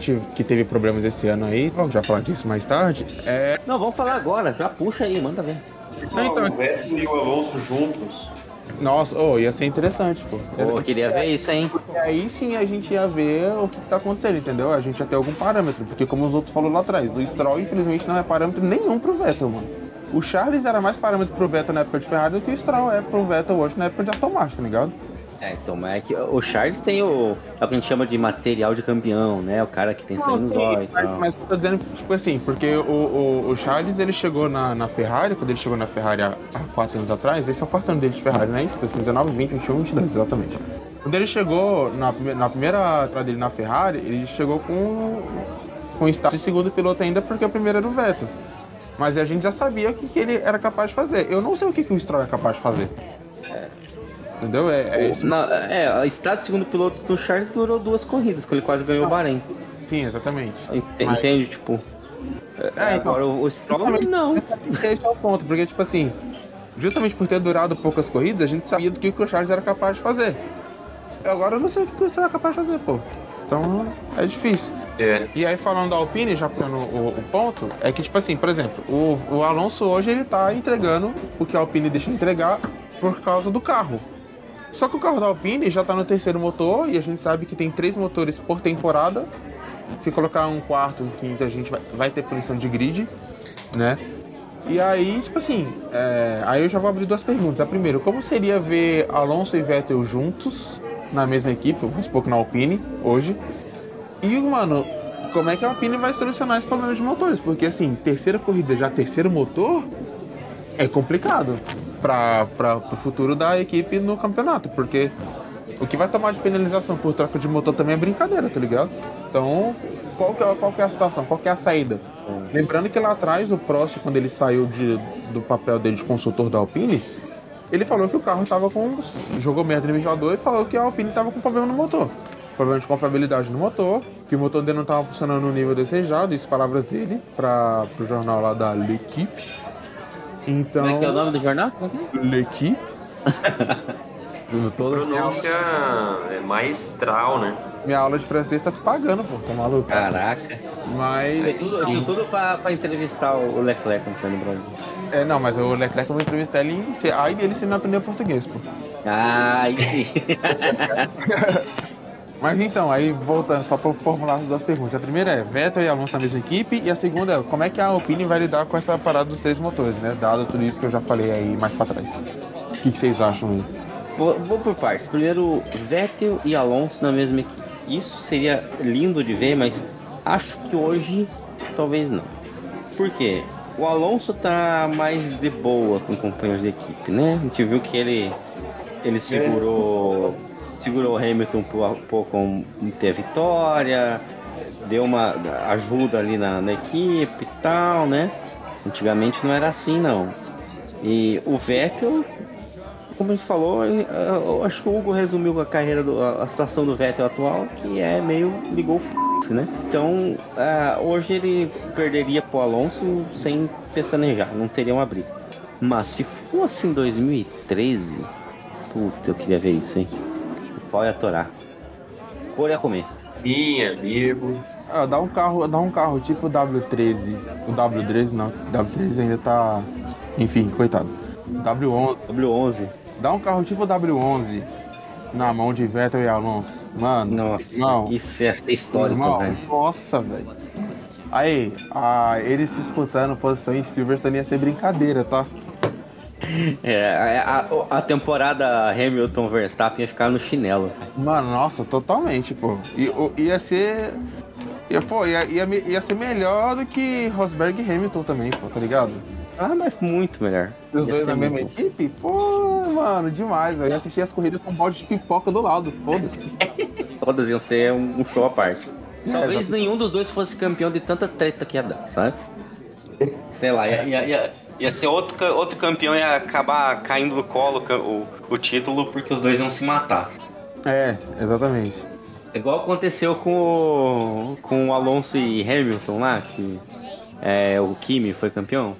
tive- que teve problemas esse ano aí, vamos já falar disso mais tarde, é... Não, vamos falar agora, já puxa aí, manda ver. então, o Vettel e o Alonso juntos. Nossa, oh, ia ser interessante, pô. Pô, eu queria ver isso, hein? E aí sim a gente ia ver o que, que tá acontecendo, entendeu? A gente ia ter algum parâmetro, porque como os outros falaram lá atrás, o Stroll infelizmente não é parâmetro nenhum pro Vettel, mano. O Charles era mais parâmetro pro Vettel na época de Ferrari do que o Stroll é pro Vettel hoje na época de Aston Martin, tá ligado? É, então, mas é que o Charles tem o, é o que a gente chama de material de campeão, né? O cara que tem sangue nos olhos mas, mas eu tô dizendo, tipo assim, porque o, o, o Charles ele chegou na, na Ferrari, quando ele chegou na Ferrari há, há quatro anos atrás, esse é o quarto ano dele de Ferrari, não é isso? 2019, 20, 21, 22, exatamente. Quando ele chegou na, na primeira entrada dele na Ferrari, ele chegou com, com status de segundo piloto ainda, porque o primeiro era o Vettel. Mas a gente já sabia o que, que ele era capaz de fazer. Eu não sei o que, que o Stroll é capaz de fazer. Entendeu? É, é isso. Não, é, a estado de segundo piloto do Charles durou duas corridas, quando ele quase ganhou o Bahrein. Sim, exatamente. Ent- Mas- Entende? Tipo. é, É, então, agora o, o Stroll não. Esse é o ponto, porque, tipo assim, justamente por ter durado poucas corridas, a gente sabia do que o Charles era capaz de fazer. Agora eu não sei o que o Stroll é capaz de fazer, pô. Então é difícil. É. E aí, falando da Alpine, já pegando o, o ponto, é que, tipo assim, por exemplo, o, o Alonso hoje ele tá entregando o que a Alpine deixa de entregar por causa do carro. Só que o carro da Alpine já tá no terceiro motor e a gente sabe que tem três motores por temporada. Se colocar um quarto, um quinto, a gente vai, vai ter punição de grid, né? E aí, tipo assim, é, aí eu já vou abrir duas perguntas. A primeira, como seria ver Alonso e Vettel juntos na mesma equipe, supor que na Alpine, hoje? E, mano, como é que a Alpine vai solucionar esse problema de motores? Porque, assim, terceira corrida, já terceiro motor, é complicado para o futuro da equipe no campeonato, porque o que vai tomar de penalização por troca de motor também é brincadeira, tá ligado? Então, qual que é, qual que é a situação? Qual que é a saída? Lembrando que lá atrás, o Prost, quando ele saiu de, do papel dele de consultor da Alpine, ele falou que o carro tava com. jogou merda no ventilador e falou que a Alpine tava com problema no motor. Problema de confiabilidade no motor, que o motor dele não tava funcionando no nível desejado, isso palavras dele, para o jornal lá da L'Equipe. Então. Como é que é o nome do jornal? Como é que é? L'Equipe. Toda Pronúncia é maestral, né? minha aula de francês tá se pagando, pô, tá maluco? Caraca. Mas. Isso é tudo, isso tudo pra, pra entrevistar o Leclerc quando foi no Brasil. É, não, mas o Leclerc eu vou entrevistar ele em. Ai dele se não aprender português, pô. Ah, aí sim. Mas então, aí voltando, só pra formular as duas perguntas. A primeira é, Vettel e Alonso na mesma equipe, e a segunda é, como é que a Alpine vai lidar com essa parada dos três motores, né? Dado tudo isso que eu já falei aí mais pra trás. O que, que vocês acham aí? Vou, vou por partes. Primeiro, Vettel e Alonso na mesma equipe. Isso seria lindo de ver, mas acho que hoje talvez não. Por quê? O Alonso tá mais de boa com companheiros de equipe, né? A gente viu que ele, ele segurou, segurou o Hamilton um po- pouco um- ter a vitória, deu uma ajuda ali na, na equipe e tal, né? Antigamente não era assim, não. E o Vettel como gente falou, acho que o Hugo resumiu a carreira, do, a situação do Vettel atual, que é meio ligou f, né? Então, ah, hoje ele perderia pro Alonso sem pestanejar, não teria uma briga. Mas se fosse em 2013, putz, eu queria ver isso, hein? O pau ia atorar. cor é comer. Minha, amigo. Ah, dá um carro, dá um carro tipo o W13. O W13 não, o W13 ainda tá. Enfim, coitado. W11. W11. Dá um carro tipo o W11 na mão de Vettel e Alonso. Mano. Nossa, irmão, isso ser histórico, velho. Nossa, velho. Aí, a, eles se disputando posição em Silverstone ia ser brincadeira, tá? É, a, a- temporada Hamilton Verstappen ia ficar no chinelo. Mano, nossa, totalmente, pô. I, o- ia ser. Ia, pô, ia, ia, ia ser melhor do que Rosberg e Hamilton também, pô, tá ligado? Ah, mas muito melhor. Os Ia dois na mesma muito- equipe? Pô, mano, demais, velho. Eu assisti as corridas com um balde de pipoca do lado, foda-se. Todas iam ser um show à parte. Talvez exato. nenhum dos dois fosse campeão de tanta treta que ia dar, sabe? Sei lá, ia, ia, ia, ia ser outro, outro campeão e ia acabar caindo no colo o, o título porque os dois iam se matar. É, exatamente. Igual aconteceu com o, com o Alonso e Hamilton lá, que é, o Kimi foi campeão.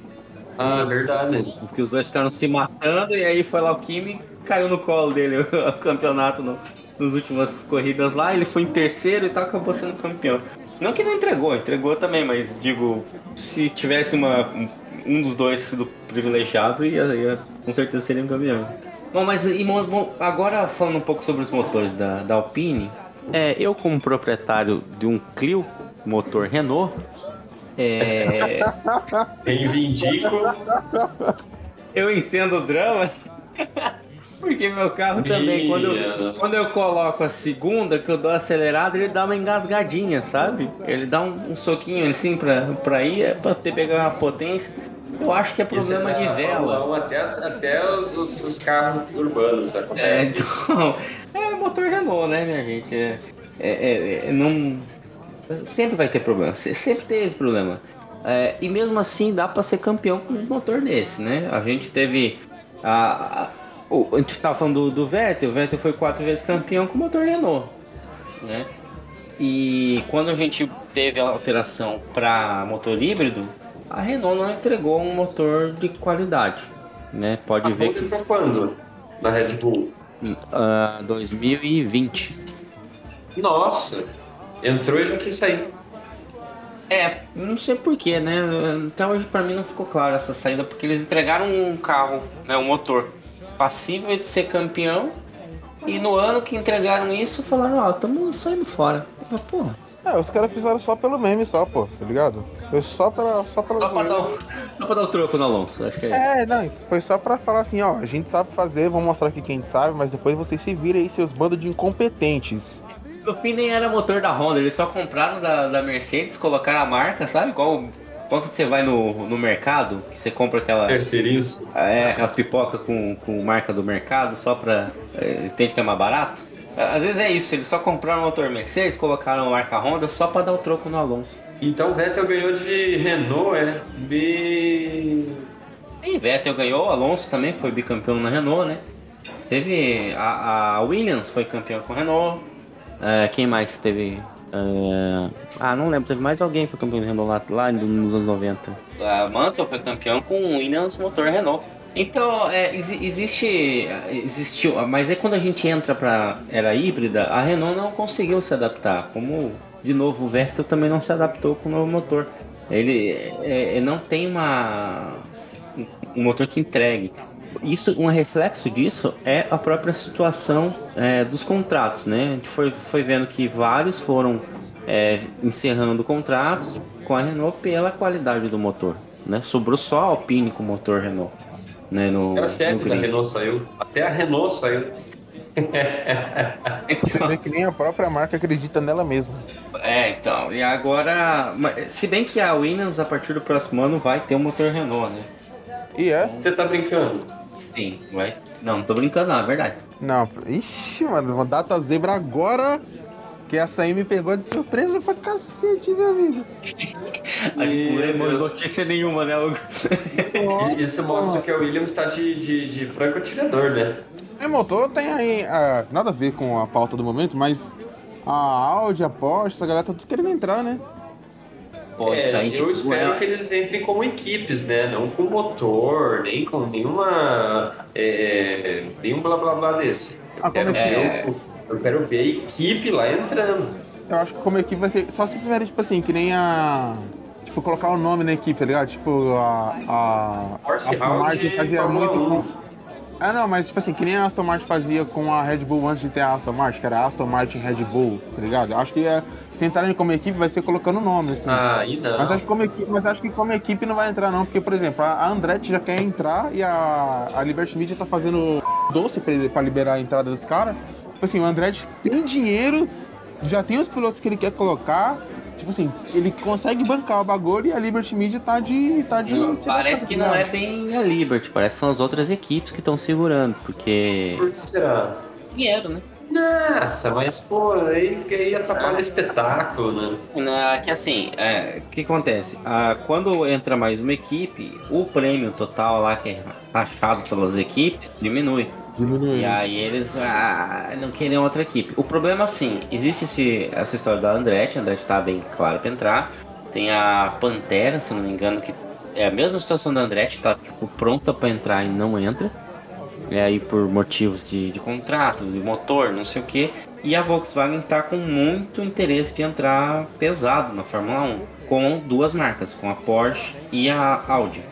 Ah, verdade. Porque os dois ficaram se matando e aí foi lá o Kimi caiu no colo dele o campeonato no, nas últimas corridas lá. Ele foi em terceiro e tal, acabou sendo campeão. Não que não entregou, entregou também, mas digo, se tivesse uma, um, dos dois sido privilegiado, ia, ia- com certeza seria um campeão. Bom, mas e, bom, agora falando um pouco sobre os motores da, da Alpine, é, eu como proprietário de um Clio motor Renault, é, Reivindico. eu entendo dramas. Porque meu carro também, quando eu, quando eu coloco a segunda, que eu dou acelerado, ele dá uma engasgadinha, sabe? Ele dá um, um soquinho assim pra, pra ir, é pra ter pegar uma potência. Eu acho que é problema de vela. Até, as- até os, os- os carros urbanos É, acontece. então, é motor Renault, né, minha gente? É, é- é- é- não, sempre vai ter problema, se- sempre teve problema. É, e mesmo assim dá pra ser campeão com um motor desse, né? A gente teve a, a, o- a gente tava falando do, do Vettel, o Vettel foi quatro vezes campeão com motor Renault, né? E quando a gente teve a alteração para motor híbrido, a Renault não entregou um motor de qualidade, né? Pode A ver Honda que entrou quando? Na Red Bull? ah, 2020. Nossa, entrou e já quis sair. É, não sei porquê, né? Até hoje pra mim não ficou claro essa saída, porque eles entregaram um carro, né, um motor passível de ser campeão, e no ano que entregaram isso, falaram, ó, estamos saindo fora. Mas, porra, É, os caras fizeram só pelo meme só, pô, tá ligado? Foi só pela, só pela só pra, dar o, só pra dar o troco no Alonso, acho que é isso. É, não, foi só pra falar assim, ó, a gente sabe fazer, vamos mostrar aqui quem sabe, mas depois vocês se virem aí, seus bandos de incompetentes. No fim nem era motor da Honda, eles só compraram da, da Mercedes, colocaram a marca, sabe? Igual quando você vai no, no mercado, que você compra aquela. Terceirizo. É, aquelas pipoca com, com marca do mercado só pra. É, entende que é mais barato? Às vezes é isso, eles só compraram o motor Mercedes, colocaram a marca Honda só pra dar o troco no Alonso. Então o Vettel ganhou de Renault, é? B. E Vettel ganhou, o Alonso também foi bicampeão na Renault, né? Teve. A, a Williams foi campeão com a Renault. É, quem mais teve? é, ah, não lembro, teve mais alguém que foi campeão da Renault lá, lá nos anos 90. A Mansell foi campeão com o Williams motor Renault. Então, é, exi- existe. Existiu. Mas é quando a gente entra pra era híbrida, a Renault não conseguiu se adaptar. Como, de novo, o Vettel também não se adaptou com o novo motor. Ele é, é, não tem uma um motor que entregue. Isso, um reflexo disso é a própria situação é, dos contratos, né? A gente foi, foi vendo que vários foram é, encerrando contratos com a Renault pela qualidade do motor, né? Sobrou só a Alpine com motor Renault, né? No, É o no chefe da. Renault saiu. Até a Renault saiu. Você vê que nem a própria marca acredita nela mesma. É, então, e agora, se bem que a Williams a partir do próximo ano vai ter um motor Renault, né? E é? Você tá brincando? Sim, vai. Não, não tô brincando, não, é verdade. Não, ixi, mano, uma data zebra agora, que essa aí me pegou de surpresa pra cacete, meu amigo. A gente não lembra notícia nenhuma, né, Hugo? Isso mostra que a Williams tá de, de, de franco atirador, né? É, motor tem aí, ah, nada a ver com a pauta do momento, mas a Audi, a Porsche, essa galera tá tudo querendo entrar, né? Pô, isso aí, É, eu tipo, espero é- que eles entrem como equipes, né? Não com motor, nem com nenhuma. É, nenhum blá blá blá desse. Ah, como é é? o- Eu quero ver a equipe lá entrando. Eu acho que como equipe vai ser. Só se fizerem, tipo assim, que nem a. Tipo, colocar o nome na equipe, tá ligado? Tipo, a. A. Porsche Aston Martin fazia muito 1. com. Ah, não, mas tipo assim, que nem a Aston Martin fazia com a Red Bull antes de ter a Aston Martin, que era Aston Martin Red Bull, tá ligado? Eu Acho que é, se entrarem como equipe vai ser colocando o nome, assim. Ah, aí não. Mas acho, que como equipe, mas acho que como equipe não vai entrar, não, porque, por exemplo, a a Andretti já quer entrar e a, a Liberty Media tá fazendo doce pra, pra liberar a entrada dos caras. Tipo assim, o Andretti tem dinheiro, já tem os pilotos que ele quer colocar. Tipo assim, ele consegue bancar o bagulho e a Liberty Media tá de. Tá de Parece que não é bem a Liberty, parece que são as outras equipes que estão segurando, porque. Por que será? Dinheiro, né? Nossa, mas pô, aí, aí atrapalha o espetáculo, né? Na- que assim, é, o que acontece? Ah, quando entra mais uma equipe, o prêmio total lá que é rachado pelas equipes diminui. Diminui. E aí eles ah, não querem outra equipe. O problema assim, existe esse- essa história da Andretti, a Andretti tá bem claro pra entrar. Tem a Pantera, se não me engano, que é a mesma situação da Andretti, tá tipo, pronta pra entrar e não entra. É aí por motivos de, de contrato, de motor, não sei o que. E a Volkswagen tá com muito interesse de entrar pesado na Fórmula 1, com duas marcas, com a Porsche e a Audi.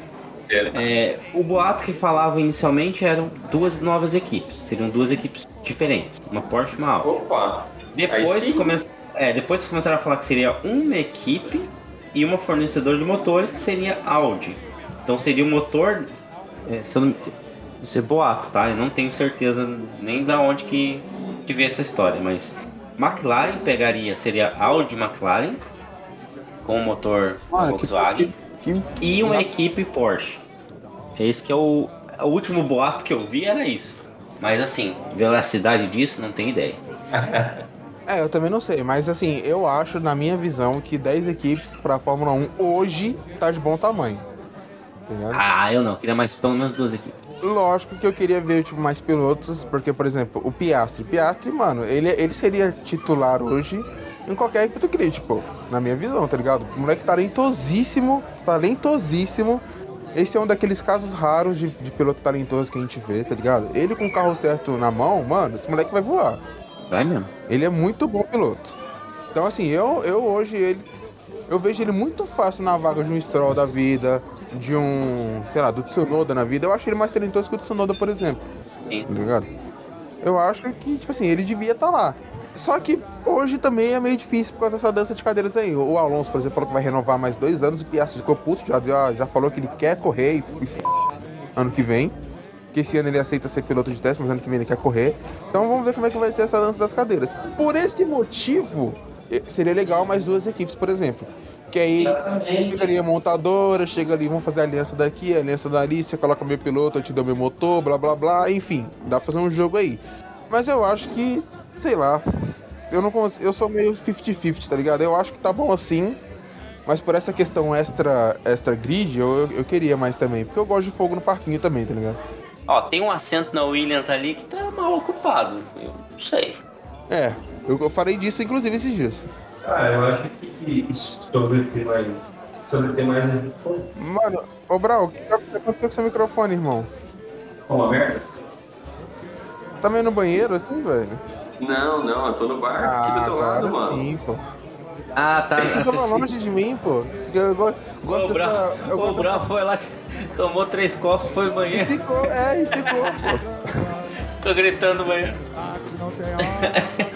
É, o boato que falava inicialmente eram duas novas equipes, seriam duas equipes diferentes, uma Porsche e uma Audi. Opa! Depois, come... é, depois começaram a falar que seria uma equipe e uma fornecedora de motores que seria Audi. Então seria o motor. É, se eu não... Isso é boato, tá? Eu não tenho certeza nem da onde que, que veio essa história, mas McLaren pegaria, seria Audi McLaren com o motor Ah, que- Volkswagen que- e uma equipe Porsche. Esse que é o, o último boato que eu vi era isso. Mas assim, velocidade disso não tenho ideia. É, eu também não sei, mas assim, eu acho, na minha visão, que 10 equipes pra Fórmula 1 hoje tá de bom tamanho. Ligado? Ah, eu não, queria mais pelo menos duas equipes. Lógico que eu queria ver tipo, mais pilotos, porque, por exemplo, o Piastri. Piastri, mano, ele, ele seria titular hoje em qualquer equipe do grid, tipo, na minha visão, tá ligado? O moleque talentosíssimo, talentosíssimo. Esse é um daqueles casos raros de, de piloto talentoso que a gente vê, tá ligado? Ele com o carro certo na mão, mano, esse moleque vai voar. Vai mesmo. Ele é muito bom piloto. Então, assim, eu, eu hoje, ele, eu vejo ele muito fácil na vaga de um Stroll da vida, de um, sei lá, do Tsunoda na vida. Eu acho ele mais talentoso que o Tsunoda, por exemplo. Sim. Tá ligado? Eu acho que, tipo assim, ele devia estar lá. Só que hoje também é meio difícil por causa dessa dança de cadeiras aí. O Alonso, por exemplo, falou que vai renovar mais dois anos. O Piastri ficou puto, já, já, já falou que ele quer correr e f- f- ano que vem. Que esse ano ele aceita ser piloto de teste, mas ano que vem ele quer correr. Então vamos ver como é que vai ser essa dança das cadeiras. Por esse motivo, eh, seria legal mais duas equipes, por exemplo. Que aí chega ali a montadora, chega ali, vamos fazer a aliança daqui, a aliança dali, você coloca meu piloto, eu te dou meu motor, blá blá blá, enfim, dá pra fazer um jogo aí. Mas eu acho que, sei lá, eu não consigo, eu sou meio 50-50, tá ligado? Eu acho que tá bom assim, mas por essa questão extra, extra grid, eu, eu, eu queria mais também, porque eu gosto de fogo no parquinho também, tá ligado? Ó, tem um assento na Williams ali que tá mal ocupado. Eu não sei. É, eu, eu falei disso inclusive esses dias. Ah, eu acho que sobre ter mais. Sobre ter mais. Mano, ô Brau, o que tá- aconteceu com seu microfone, irmão? Uma merda? Tá meio no banheiro assim, velho? Não, não, eu tô no bar aqui Ah, do teu lado, agora mano. sim, pô. Ah, tá. Você tava longe de mim, pô. Eu go- gosto O Brau, dessa. Eu o gosto dessa... foi lá, tomou três copos, foi no E banheiro. ficou, é, e ficou, pô. Ficou gritando no banheiro.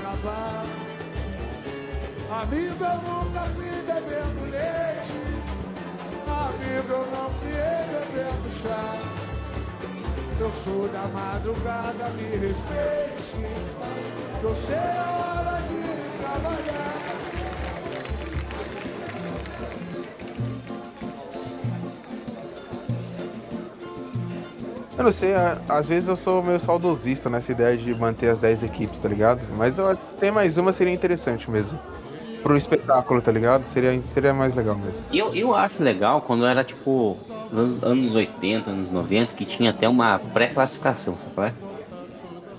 Amigo, eu nunca fui bebendo leite. Amigo, eu não criei bebendo chá. Eu sou da madrugada, me respeite. Eu sei a hora de trabalhar. Eu não sei, às vezes eu sou meio saudosista nessa ideia de manter as 10 equipes, tá ligado? Mas eu, ter mais uma seria interessante mesmo. Pro espetáculo, tá ligado? Seria, seria mais legal mesmo. Eu, eu acho legal quando era tipo anos, anos 80, anos 90, que tinha até uma pré-classificação, sabe? qual é?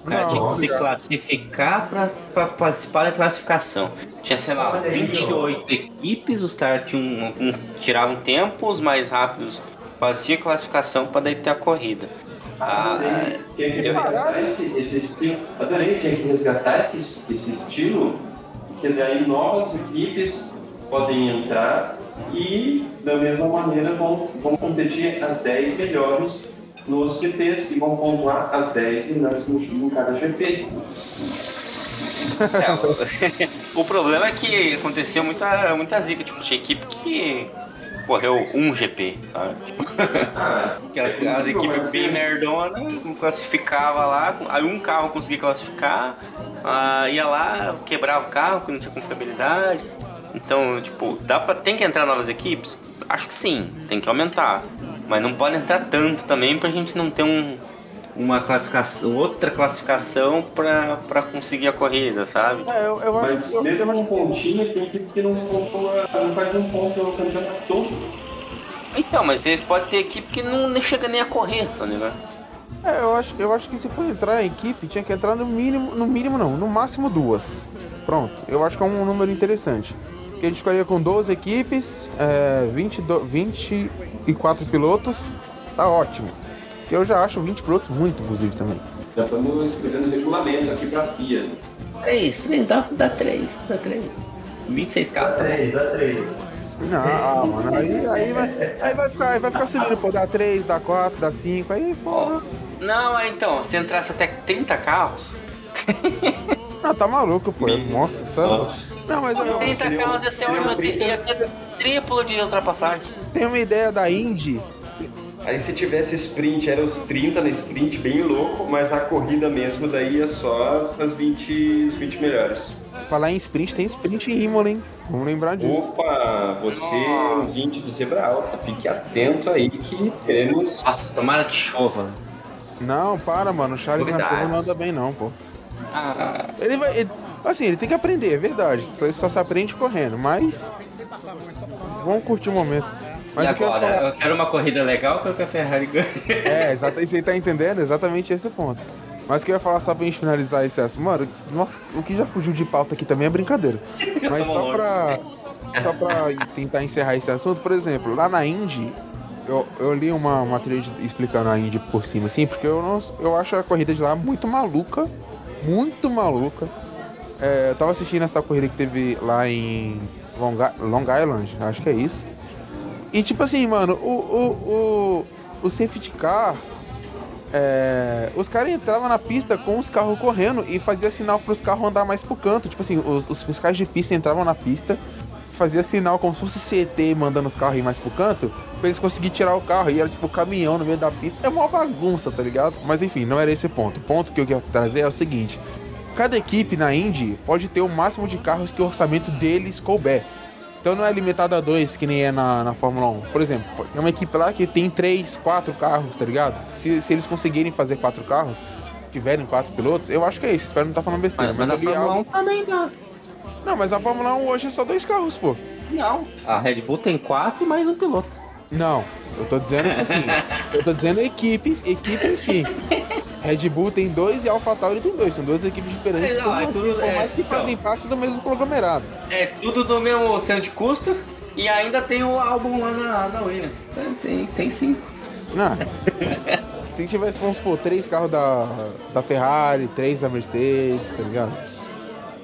O cara Não, tinha que se classificar pra, pra participar da classificação. Tinha, sei lá, 28 equipes, os caras tinham um- um- tiravam tempo, os mais rápidos faziam classificação pra daí ter a corrida. Ah, Tinha que resgatar esse, esse estilo. Adorei, tinha que resgatar esse, esse estilo, que daí novas equipes podem entrar e, da mesma maneira, vão, vão competir as 10 melhores nos GPs e vão pontuar as 10 melhores no, em cada GP. É, o, o problema é que aconteceu muita, muita zica. Tipo, tinha equipe que correu um GP, sabe? Aquelas, aquelas equipes bem merdona, classificava lá, aí um carro conseguia classificar, ah, ia lá, quebrava o carro, que não tinha confiabilidade. Então, tipo, dá pra, tem que entrar novas equipes? Acho que sim, tem que aumentar. Mas não pode entrar tanto também pra gente não ter um, uma classificação, outra classificação pra, pra conseguir a corrida, sabe? É, eu, eu acho Mas que. Eu, mesmo eu acho um pontinho, tem equipe que não, pontua, não faz um ponto campeonato todo. Então, mas eles podem ter equipe que não nem chega nem a correr, tá ligado? É, eu acho, eu acho que se for entrar em equipe, tinha que entrar no mínimo, no mínimo não, no máximo duas. Pronto, eu acho que é um número interessante. Que a gente ficaria com 12 equipes, é, 20, do- 24 pilotos, tá ótimo. Que eu já acho 20 pilotos muito, inclusive, também. Já estamos escrevendo regulamento aqui pra FIA. 3, 3, dá, dá 3, dá 3. 26 carros. 3, dá 3. Não, ah, mano, aí, aí, vai, aí vai ficar, aí vai ficar subindo, pô, dá 3, dá 4, dá 5, aí, pô. Não, é, então, se entrasse até 30 carros, Ah, tá maluco, pô. Nossa, sério. Nossa. Não, mas eu, 30 carros ia ser ótimo, ia ter triplo de ultrapassagem. tenho uma ideia da Indy. Aí se tivesse sprint, era os 30 na sprint, bem louco, mas a corrida mesmo daí é só as, as 20, os 20 melhores. Falar em sprint, tem sprint em Imola, hein? Vamos lembrar disso. Opa, você é um 20 do Zebra Alta, fique atento aí que teremos. Nossa, tomara que chova. Não, para, mano. O Charles na chuva não anda bem, não, pô. Ah, Ele vai. ele- assim, ele tem que aprender, é verdade. Só, só se aprende correndo, mas. Vamos curtir o momento. Mas e que eu agora? falar- Eu quero uma corrida legal, eu quero que a Ferrari ganhe. É, exatamente. Você tá entendendo? Exatamente esse ponto. Mas o que eu ia falar só pra gente finalizar esse assunto. Mano, nossa, o que já fugiu de pauta aqui também é brincadeira. Mas só pra. Só pra tentar encerrar esse assunto, por exemplo, lá na Indy, eu, eu li uma, uma thread explicando a Indy por cima, assim, porque eu, não, eu acho a corrida de lá muito maluca. Muito maluca. É, eu tava assistindo essa corrida que teve lá em Long, Long Island, acho que é isso. E tipo assim, mano, o, o, o, o safety car. é, os caras entravam na pista com os carros correndo e fazia sinal pros carros andar mais pro canto. Tipo assim, os, os fiscais de pista entravam na pista, fazia sinal como se fosse CT mandando os carros ir mais pro canto, pra eles conseguirem tirar o carro. E era tipo caminhão no meio da pista. É uma bagunça, tá ligado? Mas enfim, não era esse o ponto. O ponto que eu quero trazer é o seguinte: cada equipe na Indy pode ter o máximo de carros que o orçamento deles couber. Então não é limitado a dois, que nem é na, na Fórmula 1. Por exemplo, é uma equipe lá que tem três, quatro carros, tá ligado? Se, se eles conseguirem fazer quatro carros, tiverem quatro pilotos, eu acho que é isso. Espero não estar falando besteira. Mas, mas na li Fórmula 1 algo- também dá. Não, mas na Fórmula 1 hoje é só dois carros, pô. Não. A Red Bull tem quatro e mais um piloto. Não, eu tô dizendo assim, eu tô dizendo equipe, equipe em si. Red Bull tem dois e AlphaTauri tem dois, são duas equipes diferentes, É, não, por é mais, tudo- que, por é, mais que então. fazem parte do mesmo conglomerado. É tudo do mesmo centro de custo e ainda tem o álbum lá na, na Williams. Tem, tem, tem cinco. Não. Se tivesse, vamos supor, três carros da, da Ferrari, três da Mercedes, tá ligado?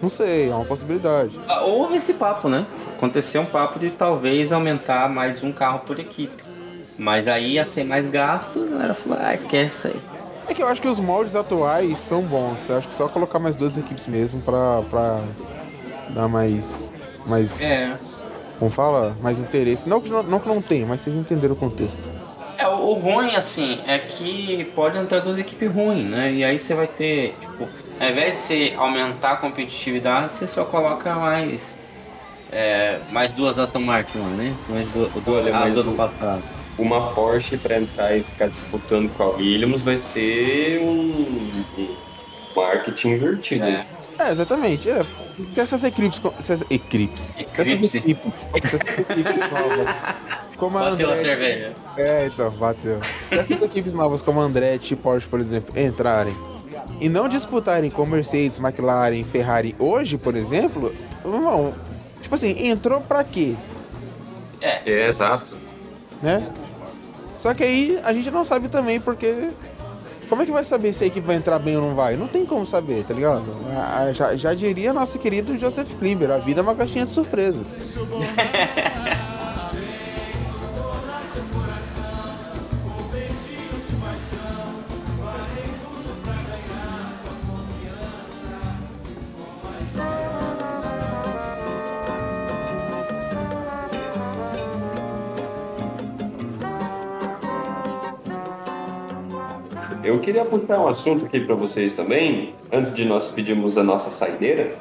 Não sei, é uma possibilidade. Ah, Houve esse papo, né? Aconteceu um papo de talvez aumentar mais um carro por equipe. Mas aí ia ser mais gasto, a galera falou, ah, esquece isso aí. É que eu acho que os moldes atuais são bons. Eu acho que só colocar mais duas equipes mesmo pra, pra dar mais. mais. É. Como fala? Mais interesse. Não que não, não que não tenha, mas vocês entenderam o contexto. É, o, o ruim, assim, é que pode entrar duas equipes ruins, né? E aí você vai ter, tipo, ao invés de você aumentar a competitividade, você só coloca mais. É, mais duas Aston Martin, né? Mais duas, duas Olha, Aston mas do ano o- passado. Uma Porsche pra entrar e ficar disputando com a Williams vai ser um, marketing invertido. né? É, exatamente. É. Se essas equipes. co- Se essas essas Eclipse. equipes. Se essas equipes novas. Como a Bateu a Andretti- cerveja. É, então, bateu. Se essas equipes novas como a Andretti e Porsche, por exemplo, entrarem e não disputarem com Mercedes, McLaren, Ferrari hoje, por exemplo, irmão, tipo assim, entrou pra quê? É, É, exato. Né? Só que aí a gente não sabe também porque Como é que vai saber se a equipe vai entrar bem ou não vai? Não tem como saber, tá ligado? Ah, Já, já diria nosso querido Joseph Klimber, a vida é uma caixinha de surpresas. Eu queria puxar um assunto aqui para vocês também, antes de nós pedirmos a nossa saideira.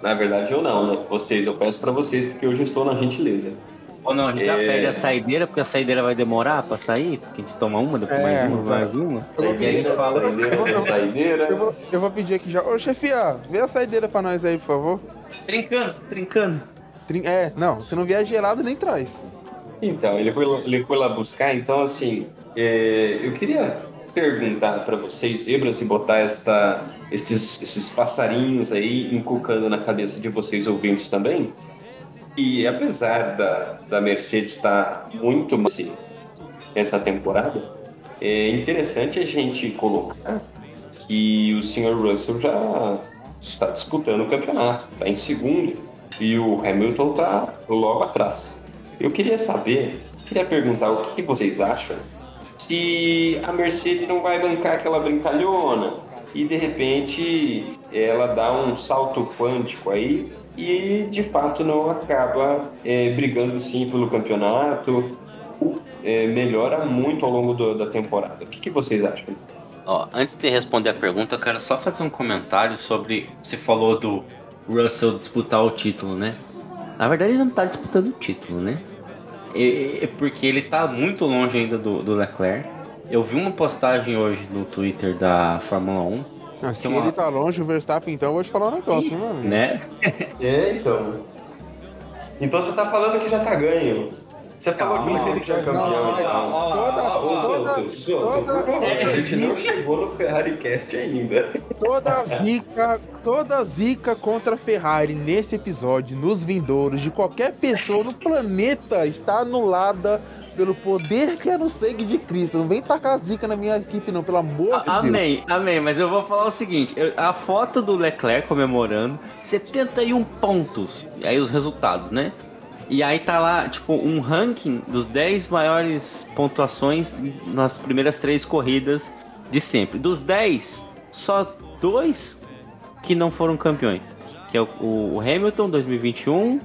Na verdade, eu não, né? Vocês, eu peço para vocês, porque hoje eu estou na gentileza. Ou não, a gente já É. pega a saideira, porque a saideira vai demorar pra sair, porque a gente toma uma, depois É, mais uma, vai. mais uma. Eu vou E a gente pedir- fala. Saideira, Eu vou- saideira. Eu vou, eu vou pedir aqui já. Ô, chefia, vê a saideira pra nós aí, por favor. Trincando, trincando. Trin- É, não, se não vier gelado, nem traz. Então, ele foi, lá- ele foi lá buscar, então assim, é, eu queria perguntar para vocês, zebras, e botar esta, estes, esses passarinhos aí encucando na cabeça de vocês ouvintes também. E apesar da, da Mercedes estar muito mal essa temporada, é interessante a gente colocar que o Sr. Russell já está disputando o campeonato, está em segundo, e o Hamilton está logo atrás. Eu queria saber, queria perguntar o que, que vocês acham se a Mercedes não vai bancar aquela brincalhona e de repente ela dá um salto quântico aí e de fato não acaba é, brigando sim pelo campeonato, é, melhora muito ao longo do- da temporada. O que, que vocês acham? Ó, antes de responder a pergunta, eu quero só fazer um comentário sobre. Você falou do Russell disputar o título, né? Na verdade, ele não tá disputando o título, né? É porque ele tá muito longe ainda do, do Leclerc. Eu vi uma postagem hoje no Twitter da Fórmula 1, Ah, se uma- ele tá longe, o Verstappen, então eu vou te falar um negócio, hein, mano. né? É, então. Então você tá falando que já tá ganho. Você falou que ele já campeão toda- toda- toda- favor, a gente não zica- chegou no Ferrari Cast ainda. Toda zica, toda zica contra a Ferrari nesse episódio, nos vindouros, de qualquer pessoa no planeta está anulada pelo poder que é no sangue de Cristo. Não vem tacar zica na minha equipe, não, pelo amor de Deus. Amém, amém, mas eu vou falar o seguinte: eu- a foto do Leclerc comemorando 71 pontos. E aí os resultados, né? E aí tá lá, tipo, um ranking dos 10 maiores pontuações nas primeiras três corridas de sempre. Dos 10, só dois que não foram campeões. Que é o, Hamilton 2021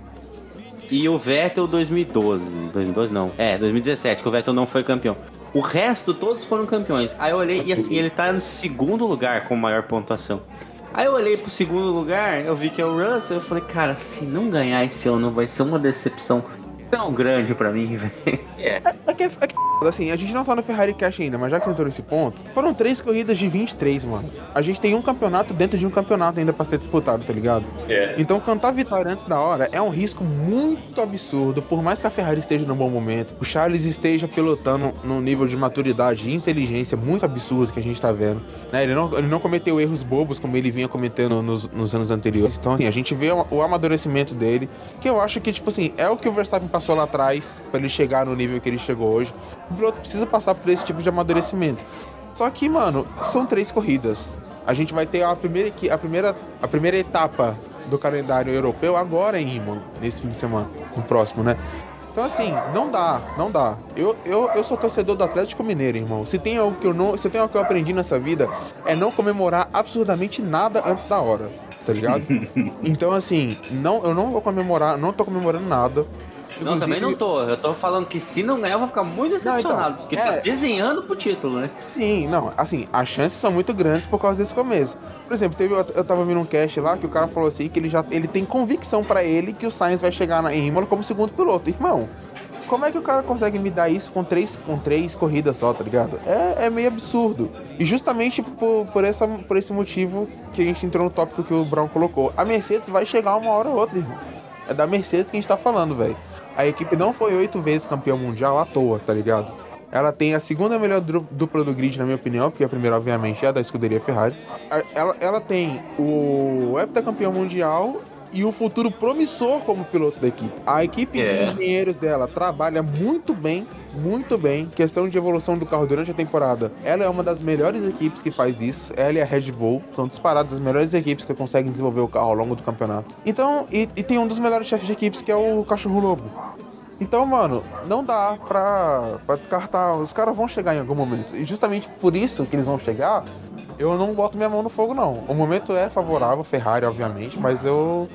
e o Vettel 2012. 2012 não. É, 2017, que o Vettel não foi campeão. O resto, todos foram campeões. Aí eu olhei e assim, ele tá no segundo lugar com maior pontuação. Aí eu olhei pro segundo lugar, eu vi que é o Russell, eu falei, cara, se não ganhar esse ano vai ser uma decepção tão grande pra mim, velho. É é que assim, a gente não tá no Ferrari Cash ainda, mas já que você entrou nesse ponto, foram três corridas de 23, mano. A gente tem um campeonato dentro de um campeonato ainda pra ser disputado, tá ligado? É. Então cantar vitória antes da hora é um risco muito absurdo, por mais que a Ferrari esteja num bom momento, o Charles esteja pilotando num nível de maturidade e inteligência muito absurdo que a gente tá vendo. né? Ele, não, ele não cometeu erros bobos como ele vinha cometendo nos, nos anos anteriores. Então, assim, a gente vê o, o amadurecimento dele, que eu acho que, tipo assim, é o que o Verstappen passou lá atrás pra ele chegar no nível que ele chegou hoje. O piloto precisa passar por esse tipo de amadurecimento. Só que, mano, são três corridas. A gente vai ter a primeira, a primeira, a primeira etapa do calendário europeu agora em Imola, nesse fim de semana, no próximo, né? Então, assim, não dá, não dá. Eu, eu, eu sou torcedor do Atlético Mineiro, irmão. Se tem algo que eu não, se tem algo que eu aprendi nessa vida, é não comemorar absurdamente nada antes da hora, tá ligado? então, assim, não, eu não vou comemorar, não tô comemorando nada. Não, também não tô. Eu tô falando que se não ganhar, eu vou ficar muito decepcionado. então, porque é. tá desenhando pro título, né? Sim, não, assim, as chances são muito grandes por causa desse começo. Por exemplo, teve, eu tava vendo um cast lá que o cara falou assim que ele já ele tem convicção pra ele que o Sainz vai chegar na, em Imola como segundo piloto. Irmão, como é que o cara consegue me dar isso com três, com três corridas só, tá ligado? É, é meio absurdo. E justamente por, por, essa, por esse motivo que a gente entrou no tópico que o Brown colocou. A Mercedes vai chegar uma hora ou outra, irmão. É da Mercedes que a gente tá falando, velho. A equipe não foi oito vezes campeão mundial à toa, tá ligado? Ela tem a segunda melhor dupla do grid, na minha opinião, porque a primeira, obviamente, é a da escuderia Ferrari. Ela, ela tem o heptacampeão mundial e um futuro promissor como piloto da equipe. A equipe É. de engenheiros dela trabalha muito bem muito bem. Questão de evolução do carro durante a temporada. Ela é uma das melhores equipes que faz isso. Ela e a Red Bull são disparadas as melhores equipes que conseguem desenvolver o carro ao longo do campeonato. Então, e, e tem um dos melhores chefes de equipes que é o Cachorro Lobo. Então, mano, não dá pra, pra descartar. Os caras vão chegar em algum momento. E justamente por isso que eles vão chegar, eu não boto minha mão no fogo, não. O momento é favorável, Ferrari, obviamente, mas eu.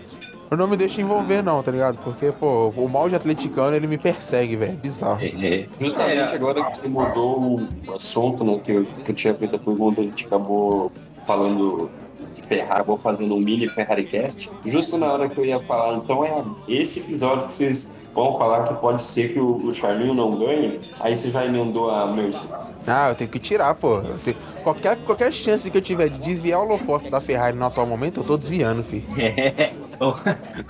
Eu não me deixo envolver, não, tá ligado? Porque, pô, o mal de atleticano, ele me persegue, velho. Bizarro. É, justamente agora que você mudou o assunto, né? Que eu, que eu tinha feito a pergunta, a gente acabou falando de Ferrari, acabou fazendo um mini Ferrari Cast. Justo na hora que eu ia falar, então é esse episódio que vocês vão falar que pode ser que o, o Charlinho não ganhe, aí você já emendou a Mercedes. Ah, eu tenho que tirar, pô. Eu tenho- Qualquer, qualquer chance que eu tiver de desviar o holofote da Ferrari no atual momento, eu tô desviando, filho.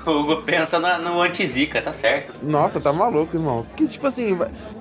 o Hugo pensa na- no anti-zica, tá certo. Nossa, tá maluco, irmão. Que tipo assim,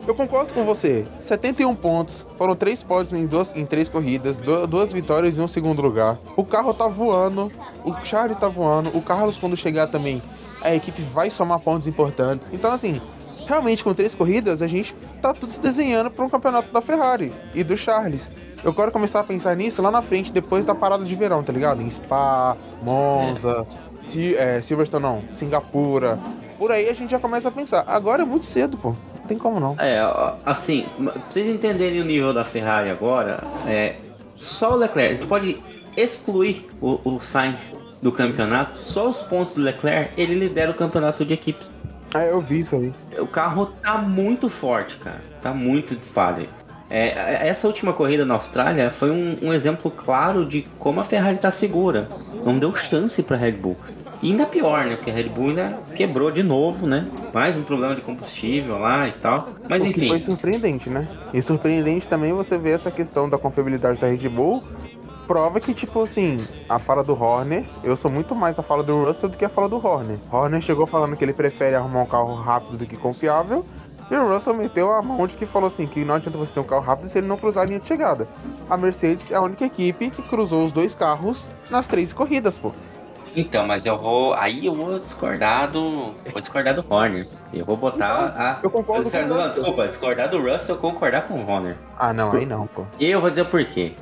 eu concordo com você. 71 pontos, foram três pódios em, duas, em três corridas, du- duas vitórias e um segundo lugar. O carro tá voando, o Charles tá voando, o Carlos, quando chegar também, a equipe vai somar pontos importantes. Então, assim, realmente com três corridas, a gente tá tudo se desenhando para um campeonato da Ferrari e do Charles. Eu quero começar a pensar nisso lá na frente, depois da parada de verão, tá ligado? Em Spa, Monza, Ti- é, Silverstone não, Singapura. Por aí a gente já começa a pensar. Agora é muito cedo, pô. Não tem como não. É, assim, pra vocês entenderem o nível da Ferrari agora, é, só o Leclerc, gente pode excluir o, o Sainz do campeonato, só os pontos do Leclerc, ele lidera o campeonato de equipes. Ah, eu vi isso aí. O carro tá muito forte, cara. Tá muito disparo. É, essa última corrida na Austrália foi um, um exemplo claro de como a Ferrari tá segura. Não deu chance pra Red Bull. E ainda pior, né? Porque a Red Bull ainda quebrou de novo, né? Mais um problema de combustível lá e tal. Mas o enfim. foi surpreendente, né? E surpreendente também você ver essa questão da confiabilidade da Red Bull. Prova que, tipo assim, a fala do Horner, eu sou muito mais a fala do Russell do que a fala do Horner. Horner chegou falando que ele prefere arrumar um carro rápido do que confiável. E o Russell meteu a mão de que falou assim: que não adianta você ter um carro rápido se ele não cruzar a linha de chegada. A Mercedes é a única equipe que cruzou os dois carros nas três corridas, pô. Então, mas eu vou. Aí eu vou discordar do. Vou discordar do Horner. Eu vou botar a. Eu concordo discordar- com o. Desculpa, discordar do Russell, concordar com o Horner. Ah, não, aí não, pô. E eu vou dizer por quê.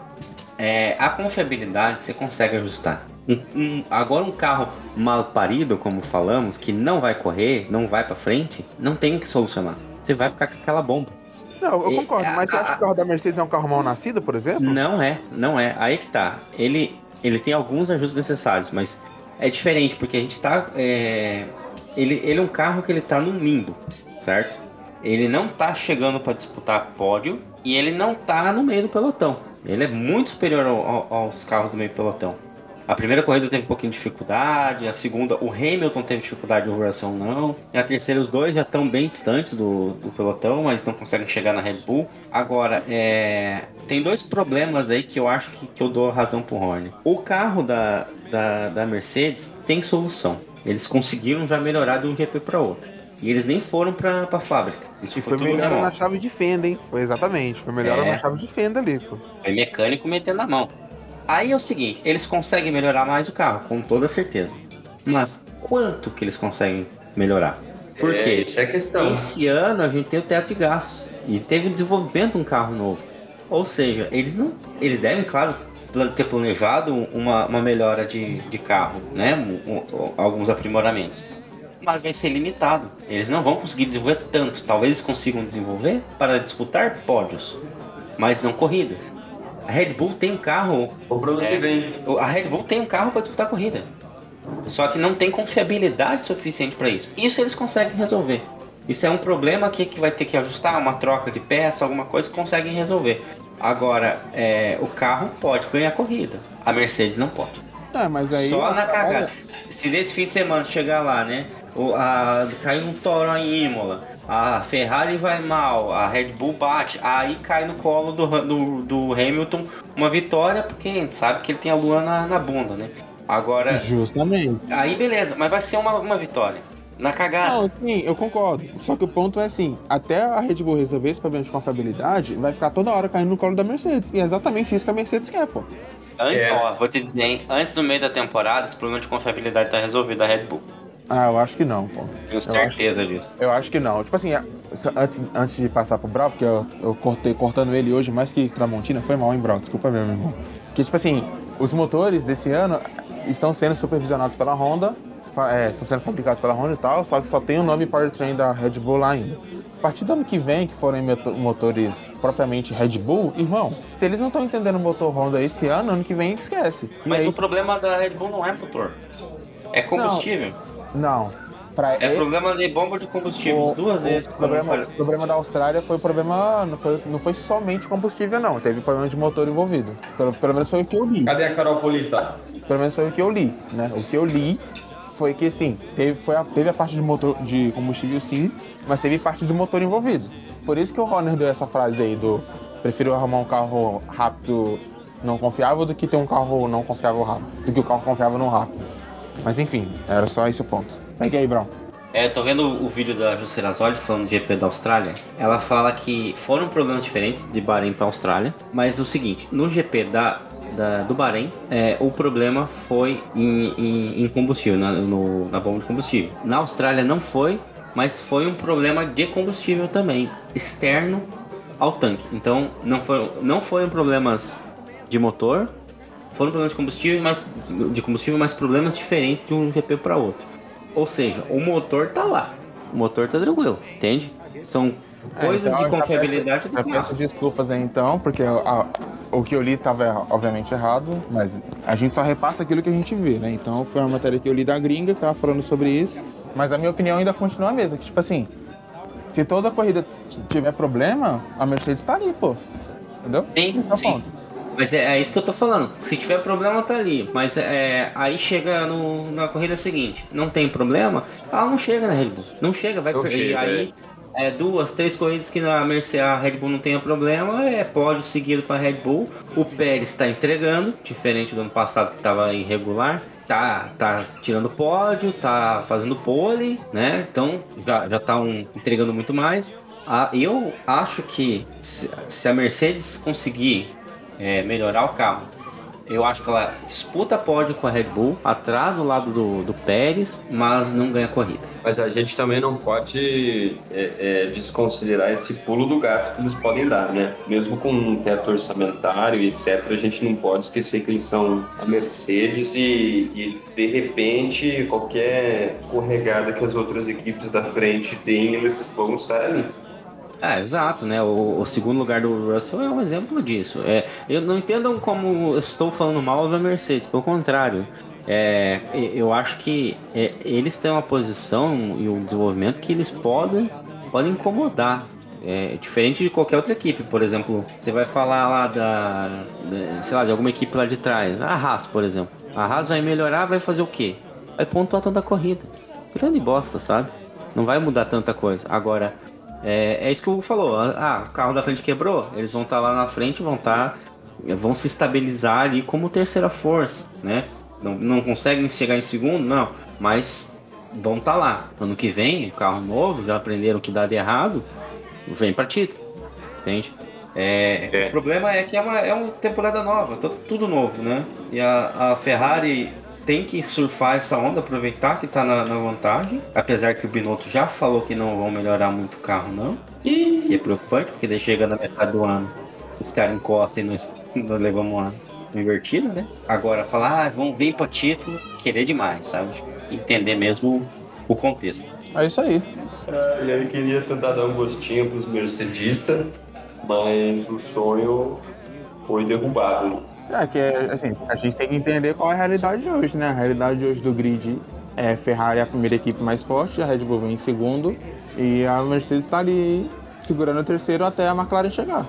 É, a confiabilidade você consegue ajustar. Um- um- agora um carro mal parido, como falamos, que não vai correr, não vai pra frente, não tem o que solucionar. Você vai ficar com aquela bomba. Não, eu E- concordo, mas você a- acha que o carro da Mercedes é um carro mal nascido, por exemplo? Não é, não é. Aí que tá. Ele, ele tem alguns ajustes necessários, mas é diferente, porque a gente tá. é, ele, ele é um carro que ele tá num limbo, certo? Ele não tá chegando para disputar pódio e ele não tá no meio do pelotão. Ele é muito superior ao- ao- aos carros do meio pelotão. A primeira corrida teve um pouquinho de dificuldade, a segunda, o Hamilton teve dificuldade, o Russell não. E a terceira, os dois já estão bem distantes do, do pelotão, mas não conseguem chegar na Red Bull. Agora, é, tem dois problemas aí que eu acho que, que eu dou razão pro Horner. O carro da, da, da Mercedes tem solução. Eles conseguiram já melhorar de um GP para outro. E eles nem foram pra, pra fábrica. Isso E foi, foi melhor na chave de fenda, hein? Foi exatamente, foi melhor É. na chave de fenda ali, pô. Foi mecânico metendo na mão. Aí é o seguinte, eles conseguem melhorar mais o carro, com toda certeza. Mas quanto que eles conseguem melhorar? Por É, é a questão. Esse ano a gente tem o teto de gastos e teve o desenvolvimento de um carro novo. Ou seja, eles não, eles devem, claro, ter planejado uma, uma melhora de, de carro, né? Um- um- alguns aprimoramentos. Mas vai ser limitado. Eles não vão conseguir desenvolver tanto. Talvez eles consigam desenvolver para disputar pódios, mas não corridas. A Red Bull tem um carro. O problema é, que vem. A Red Bull tem um carro para disputar corrida. Só que não tem confiabilidade suficiente para isso. Isso eles conseguem resolver. Isso é um problema que, que vai ter que ajustar, uma troca de peça, alguma coisa conseguem resolver. Agora, é, o carro pode ganhar corrida. A Mercedes não pode. Ah, mas aí. Só na olha, cagada. Se nesse fim de semana chegar lá, né? O, a, cair um toro em Imola, a Ferrari vai mal, a Red Bull bate, aí cai no colo do, do, do Hamilton uma vitória, porque a gente sabe que ele tem a lua na, na bunda, né? Agora, Justamente. aí beleza, mas vai ser uma, uma vitória. Na cagada. Não, sim, eu concordo. Só que o ponto é assim, até a Red Bull resolver esse problema de confiabilidade, vai ficar toda hora caindo no colo da Mercedes. E é exatamente isso que a Mercedes quer, pô. Antes, É. ó, vou te dizer, hein? Antes do meio da temporada, esse problema de confiabilidade tá resolvido da Red Bull. Ah, eu acho que não, pô. Tenho Eu certeza disso. Eu acho que não. Tipo assim, antes, antes de passar pro Brau, porque eu, eu cortei cortando ele hoje mais que Tramontina, foi mal, hein, Brau? Desculpa mesmo, irmão. Que, tipo assim, os motores desse ano estão sendo supervisionados pela Honda, é, estão sendo fabricados pela Honda e tal, só que só tem o nome powertrain da Red Bull lá ainda. A partir do ano que vem, que forem motores propriamente Red Bull, irmão, se eles não estão entendendo o motor Honda esse ano, ano que vem esquece. E Mas aí- o problema da Red Bull não é motor. É combustível. Não. Pra É ele- problema de bomba de combustível. O- duas o vezes. problema, o problema da Austrália foi o problema. Não foi, não foi somente combustível, não. Teve problema de motor envolvido. Pelo, pelo menos foi o que eu li. Cadê a Carol Polita? Pelo menos foi o que eu li, né? O que eu li foi que sim, teve, foi a, teve a parte de motor de combustível sim, mas teve parte de motor envolvido. Por isso que o Horner deu essa frase aí do prefiro arrumar um carro rápido não confiável do que ter um carro não confiável rápido. Do que o carro confiável não rápido. Mas enfim, era só esse o ponto. Segue aí, Brown. É, tô vendo o vídeo da Juscerazoli falando do GP da Austrália. Ela fala que foram problemas diferentes de Bahrein para Austrália, mas o seguinte, no GP da, da- do Bahrein, é, o problema foi em, em- em combustível, na, no- na bomba de combustível. Na Austrália não foi, mas foi um problema de combustível também, externo ao tanque. Então não, foi, não foram problemas de motor, foram problemas de combustível, mas de combustível, mas problemas diferentes de um GP para outro. Ou seja, o motor tá lá. O motor tá tranquilo, entende? São É, coisas então, de eu confiabilidade peço, do carro. peço desculpas aí então, porque a- o que eu li estava obviamente errado, mas a gente só repassa aquilo que a gente vê, né? Então foi uma matéria que eu li da gringa, que tava falando sobre isso, mas a minha opinião ainda continua a mesma, que tipo assim, se toda corrida tiver problema, a Mercedes tá ali, pô. Entendeu? Sim, Esse é o ponto. Mas é, é isso que eu tô falando. Se tiver problema, tá ali. Mas é, aí chega no- na corrida seguinte, não tem problema, ela não chega na Red Bull. Não chega, vai perder. aí é, duas, três corridas que na Mercedes a Red Bull não tenha problema, é pódio seguido para Red Bull. O Pérez está entregando, diferente do ano passado que estava irregular. Tá, tá tirando pódio, tá fazendo pole, né? Então já, já tá um, entregando muito mais. Ah, eu acho que se, se a Mercedes conseguir é, melhorar o carro, eu acho que ela disputa pódio com a Red Bull, atrasa o lado do, do Pérez, mas não ganha corrida. Mas a gente também não pode é, é, desconsiderar esse pulo do gato que eles podem dar, né? Mesmo com um teto orçamentário e etc., a gente não pode esquecer que eles são a Mercedes e, e, de repente qualquer escorregada que as outras equipes da frente têm, eles vão estar ali. É, exato, né? O, o segundo lugar do Russell é um exemplo disso. É, eu não entendam como eu estou falando mal da Mercedes, pelo contrário. É, eu acho que é, eles têm uma posição e um desenvolvimento que eles podem, podem incomodar. É, diferente de qualquer outra equipe, por exemplo, você vai falar lá da, da- sei lá, de alguma equipe lá de trás, a Haas, por exemplo. A Haas vai melhorar, vai fazer o quê? Vai pontuar toda a corrida. Grande bosta, sabe? Não vai mudar tanta coisa. Agora, é, é isso que o Hugo falou. Ah, o carro da frente quebrou. Eles vão estar lá na frente, vão estar. vão se estabilizar ali como terceira força, né? Não, não conseguem chegar em segundo, não. Mas vão estar lá. Ano que vem, carro novo, já aprenderam que dá de errado, vem pra título. Entende? É, O problema é que é uma, é uma temporada nova, tá tudo novo, né? E a, a Ferrari tem que surfar essa onda, aproveitar que tá na, na vantagem. Apesar que o Binotto já falou que não vão melhorar muito o carro, não. Que é preocupante, porque daí chega na metade do ano, os caras encostam e nós, nós levamos uma invertida, né? Agora falar, ah, vamos vir pra título, querer demais, sabe? Entender mesmo o contexto. É isso aí. Ah, e aí queria tentar dar um gostinho pros mercedistas, mas o sonho foi derrubado. É que, assim, a gente tem que entender qual é a realidade de hoje, né? A realidade de hoje do grid é Ferrari é a primeira equipe mais forte, a Red Bull vem em segundo e a Mercedes está ali segurando o terceiro até a McLaren chegar.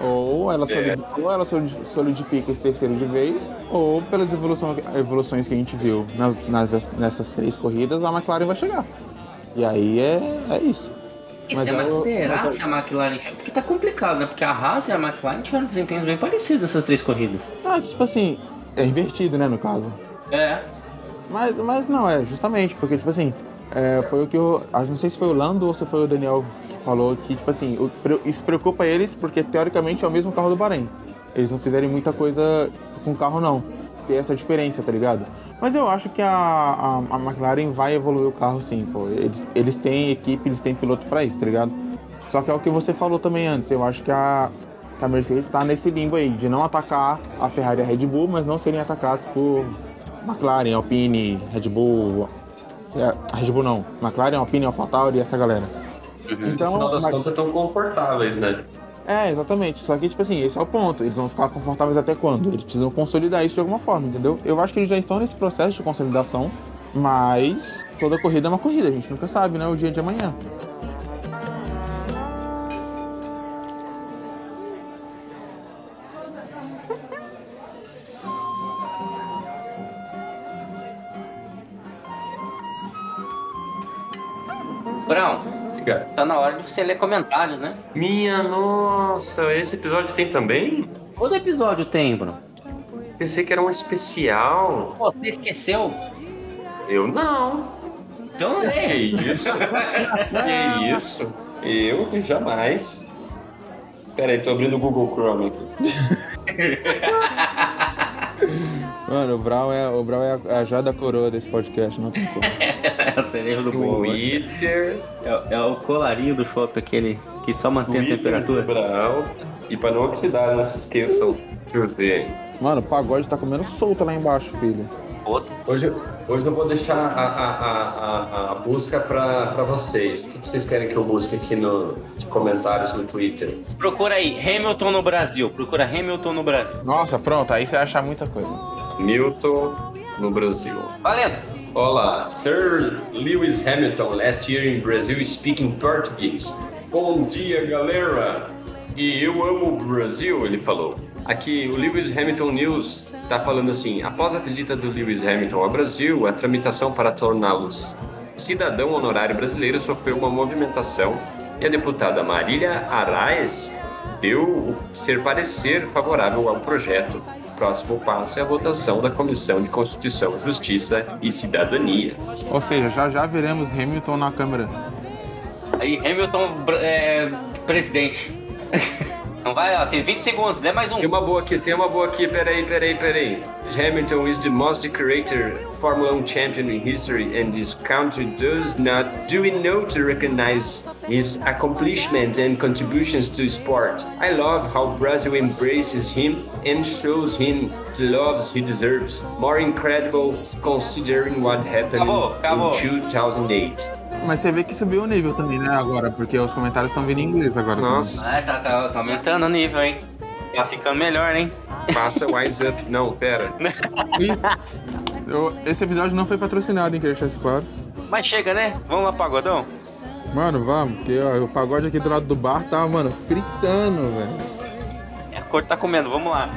Ou ela, É. solidi- ou ela solidi- solidifica esse terceiro de vez, ou pelas evolução- evoluções que a gente viu nas, nas- nessas três corridas, a McLaren vai chegar. E aí é, é isso. E Mas se a- eu- será mas eu- se a McLaren. Porque tá complicado, né? Porque a Haas e a McLaren tiveram desempenhos bem parecidos nessas três corridas. Ah, tipo assim, é invertido, né, no caso. É. Mas, mas não, é justamente, porque, tipo assim, é, foi o que eu. acho- Não sei se foi o Lando ou se foi o Daniel que falou que, tipo assim, o- isso preocupa eles porque teoricamente é o mesmo carro do Bahrein. Eles não fizerem muita coisa com o carro, não. ter essa diferença, tá ligado? Mas eu acho que a, a, a McLaren vai evoluir o carro sim, pô. Eles, eles têm equipe, eles têm piloto pra isso, tá ligado? Só que é o que você falou também antes. Eu acho que a, que a Mercedes tá nesse limbo aí, de não atacar a Ferrari e a Red Bull, mas não serem atacados por McLaren, Alpine, Red Bull. é, Red Bull não, McLaren, Alpine, AlphaTauri e essa galera. Então, no final das mas- contas, estão confortáveis, né? É, exatamente. Só que, tipo assim, esse é o ponto. Eles vão ficar confortáveis até quando? Eles precisam consolidar isso de alguma forma, entendeu? Eu acho que eles já estão nesse processo de consolidação, mas toda corrida é uma corrida, a gente nunca sabe, né? O dia de amanhã. Tá na hora de você ler comentários, né? Minha nossa, esse episódio tem também? Todo episódio tem, Bruno. Pensei que era um especial. Pô, você esqueceu? Eu não. Então Que lê. isso? que isso? Eu jamais. Pera aí, tô abrindo o Google Chrome aqui. Mano, o Brau é, o Brau é a, a joia da coroa desse podcast, não tem como. É a cereja do bolo. Twitter. É, é o colarinho do shopping, aquele que só mantém a Twitter temperatura. Zebral. E pra não oxidar, não se esqueçam. Deixa eu ver. Mano, o pagode tá comendo solto lá embaixo, filho. Hoje, hoje eu vou deixar a, a, a, a, a busca pra, pra vocês. O que vocês querem que eu busque aqui no, de comentários no Twitter? Procura aí, Hamilton no Brasil. Procura Hamilton no Brasil. Nossa, pronto, aí você vai achar muita coisa. Milton no Brasil. Valendo. Olá, Sir Lewis Hamilton, last year in Brazil speaking Portuguese. Bom dia, galera! E eu amo o Brasil, ele falou. Aqui, o Lewis Hamilton News tá falando assim: após a visita do Lewis Hamilton ao Brasil, a tramitação para torná-los cidadão honorário brasileiro sofreu uma movimentação e a deputada Marília Arraes deu o ser parecer favorável ao projeto. O próximo passo é a votação da Comissão de Constituição, Justiça e Cidadania. Ou seja, já já veremos Hamilton na câmera. Aí, Hamilton, é, presidente. Não vai, ó, tem 20 segundos, dê mais um. Tem uma boa aqui, tem uma boa aqui, peraí, peraí, peraí. Hamilton is the most decorated Formula 1 champion in history and this country does not do enough to recognize his accomplishment and contributions to sport. I love how Brazil embraces him and shows him the loves he deserves. More incredible considering what happened Acabou, acabou. in 2008. Mas você vê que subiu o nível também, né, agora, porque os comentários estão vindo em inglês agora. Nossa. Ah, tá, tá, tá aumentando o nível, hein? Tá ficando melhor, hein? Passa o Wise Up. Não, pera. Eu- esse episódio não foi patrocinado, hein, queria deixar isso claro. Mas chega, né? Vamos lá, pagodão? Mano, vamos, porque ó, o pagode aqui do lado do bar tá, mano, fritando, velho. É, a cor tá comendo, vamos lá.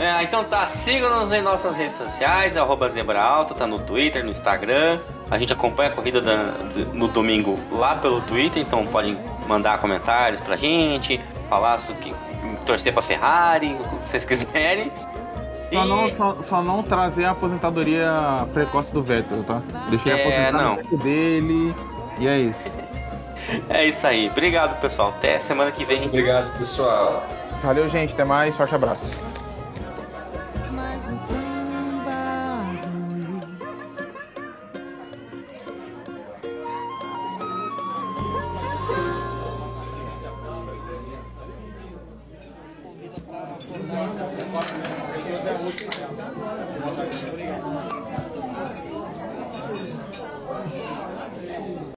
É, então tá, siga-nos em nossas redes sociais, arroba Zebra Alta, tá no Twitter, no Instagram. A gente acompanha a corrida da- de- no domingo lá pelo Twitter, então podem mandar comentários pra gente, falar so- que, torcer pra Ferrari, o que vocês quiserem. Só, não, só, só não trazer a aposentadoria precoce do Vettel, tá? Deixei É, o Vettel dele e é isso. É isso aí. Obrigado, pessoal. Até semana que vem. Obrigado, pessoal. Valeu, gente. Até mais. Forte abraço.